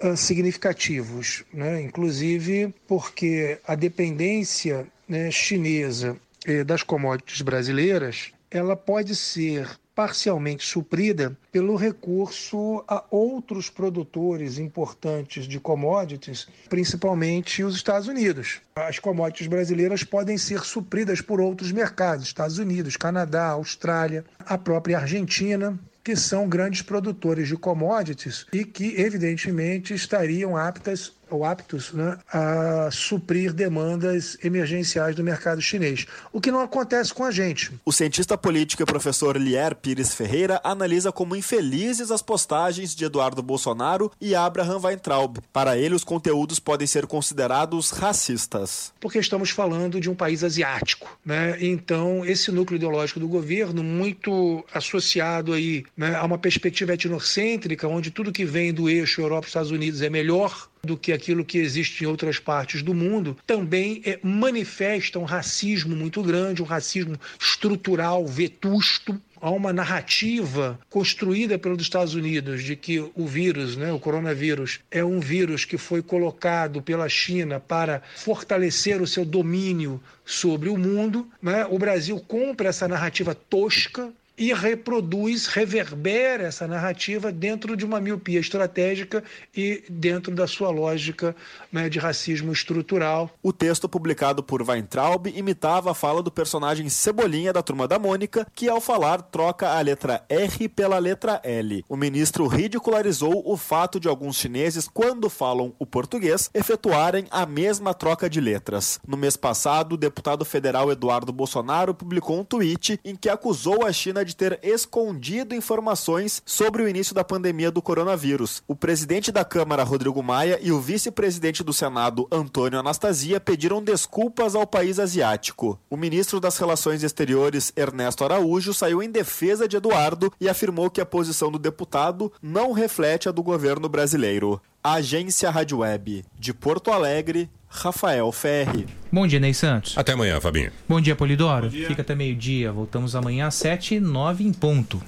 ah, significativos, né? inclusive porque a dependência né, chinesa eh, das commodities brasileiras ela pode ser parcialmente suprida pelo recurso a outros produtores importantes de commodities, principalmente os Estados Unidos. As commodities brasileiras podem ser supridas por outros mercados, Estados Unidos, Canadá, Austrália, a própria Argentina, que são grandes produtores de commodities e que, evidentemente, estariam aptas ou aptos né, a suprir demandas emergenciais do mercado chinês. O que não acontece com a gente. O cientista político e professor Lier Pires Ferreira analisa como infelizes as postagens de Eduardo Bolsonaro e Abraham Weintraub. Para ele, os conteúdos podem ser considerados racistas. porque estamos falando de um país asiático, né? Então esse núcleo ideológico do governo muito associado aí né, a uma perspectiva etnocêntrica, onde tudo que vem do eixo Europa e Estados Unidos é melhor do que aquilo que existe em outras partes do mundo, também é, manifesta um racismo muito grande, um racismo estrutural, vetusto, há uma narrativa construída pelos Estados Unidos de que o vírus, né, o coronavírus, é um vírus que foi colocado pela China para fortalecer o seu domínio sobre o mundo. Né? O Brasil compra essa narrativa tosca e reproduz, reverbera essa narrativa dentro de uma miopia estratégica e dentro da sua lógica né, de racismo estrutural. O texto publicado por Weintraub imitava a fala do personagem Cebolinha da Turma da Mônica, que ao falar troca a letra R pela letra L. O ministro ridicularizou o fato de alguns chineses, quando falam o português, efetuarem a mesma troca de letras. No mês passado, o deputado federal Eduardo Bolsonaro publicou um tweet em que acusou a China de ter escondido informações sobre o início da pandemia do coronavírus. O presidente da Câmara, Rodrigo Maia, e o vice-presidente do Senado, Antônio Anastasia, pediram desculpas ao país asiático. O ministro das Relações Exteriores, Ernesto Araújo, saiu em defesa de Eduardo e afirmou que a posição do deputado não reflete a do governo brasileiro. Agência Rádio Web, de Porto Alegre, Rafael Ferri. Bom dia, Ney Santos. Até amanhã, Fabinho. Bom dia, Polidoro. Fica até meio-dia. Voltamos amanhã às 7 e 9 em ponto.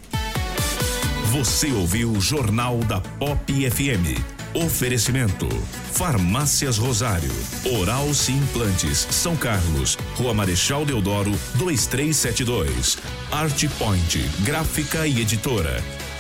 Você ouviu o Jornal da Pop FM. Oferecimento: Farmácias Rosário, Oral Sim Implantes, São Carlos, Rua Marechal Deodoro, 2372. Art Point, Gráfica e Editora.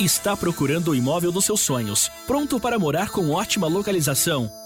Está procurando o imóvel dos seus sonhos, pronto para morar com ótima localização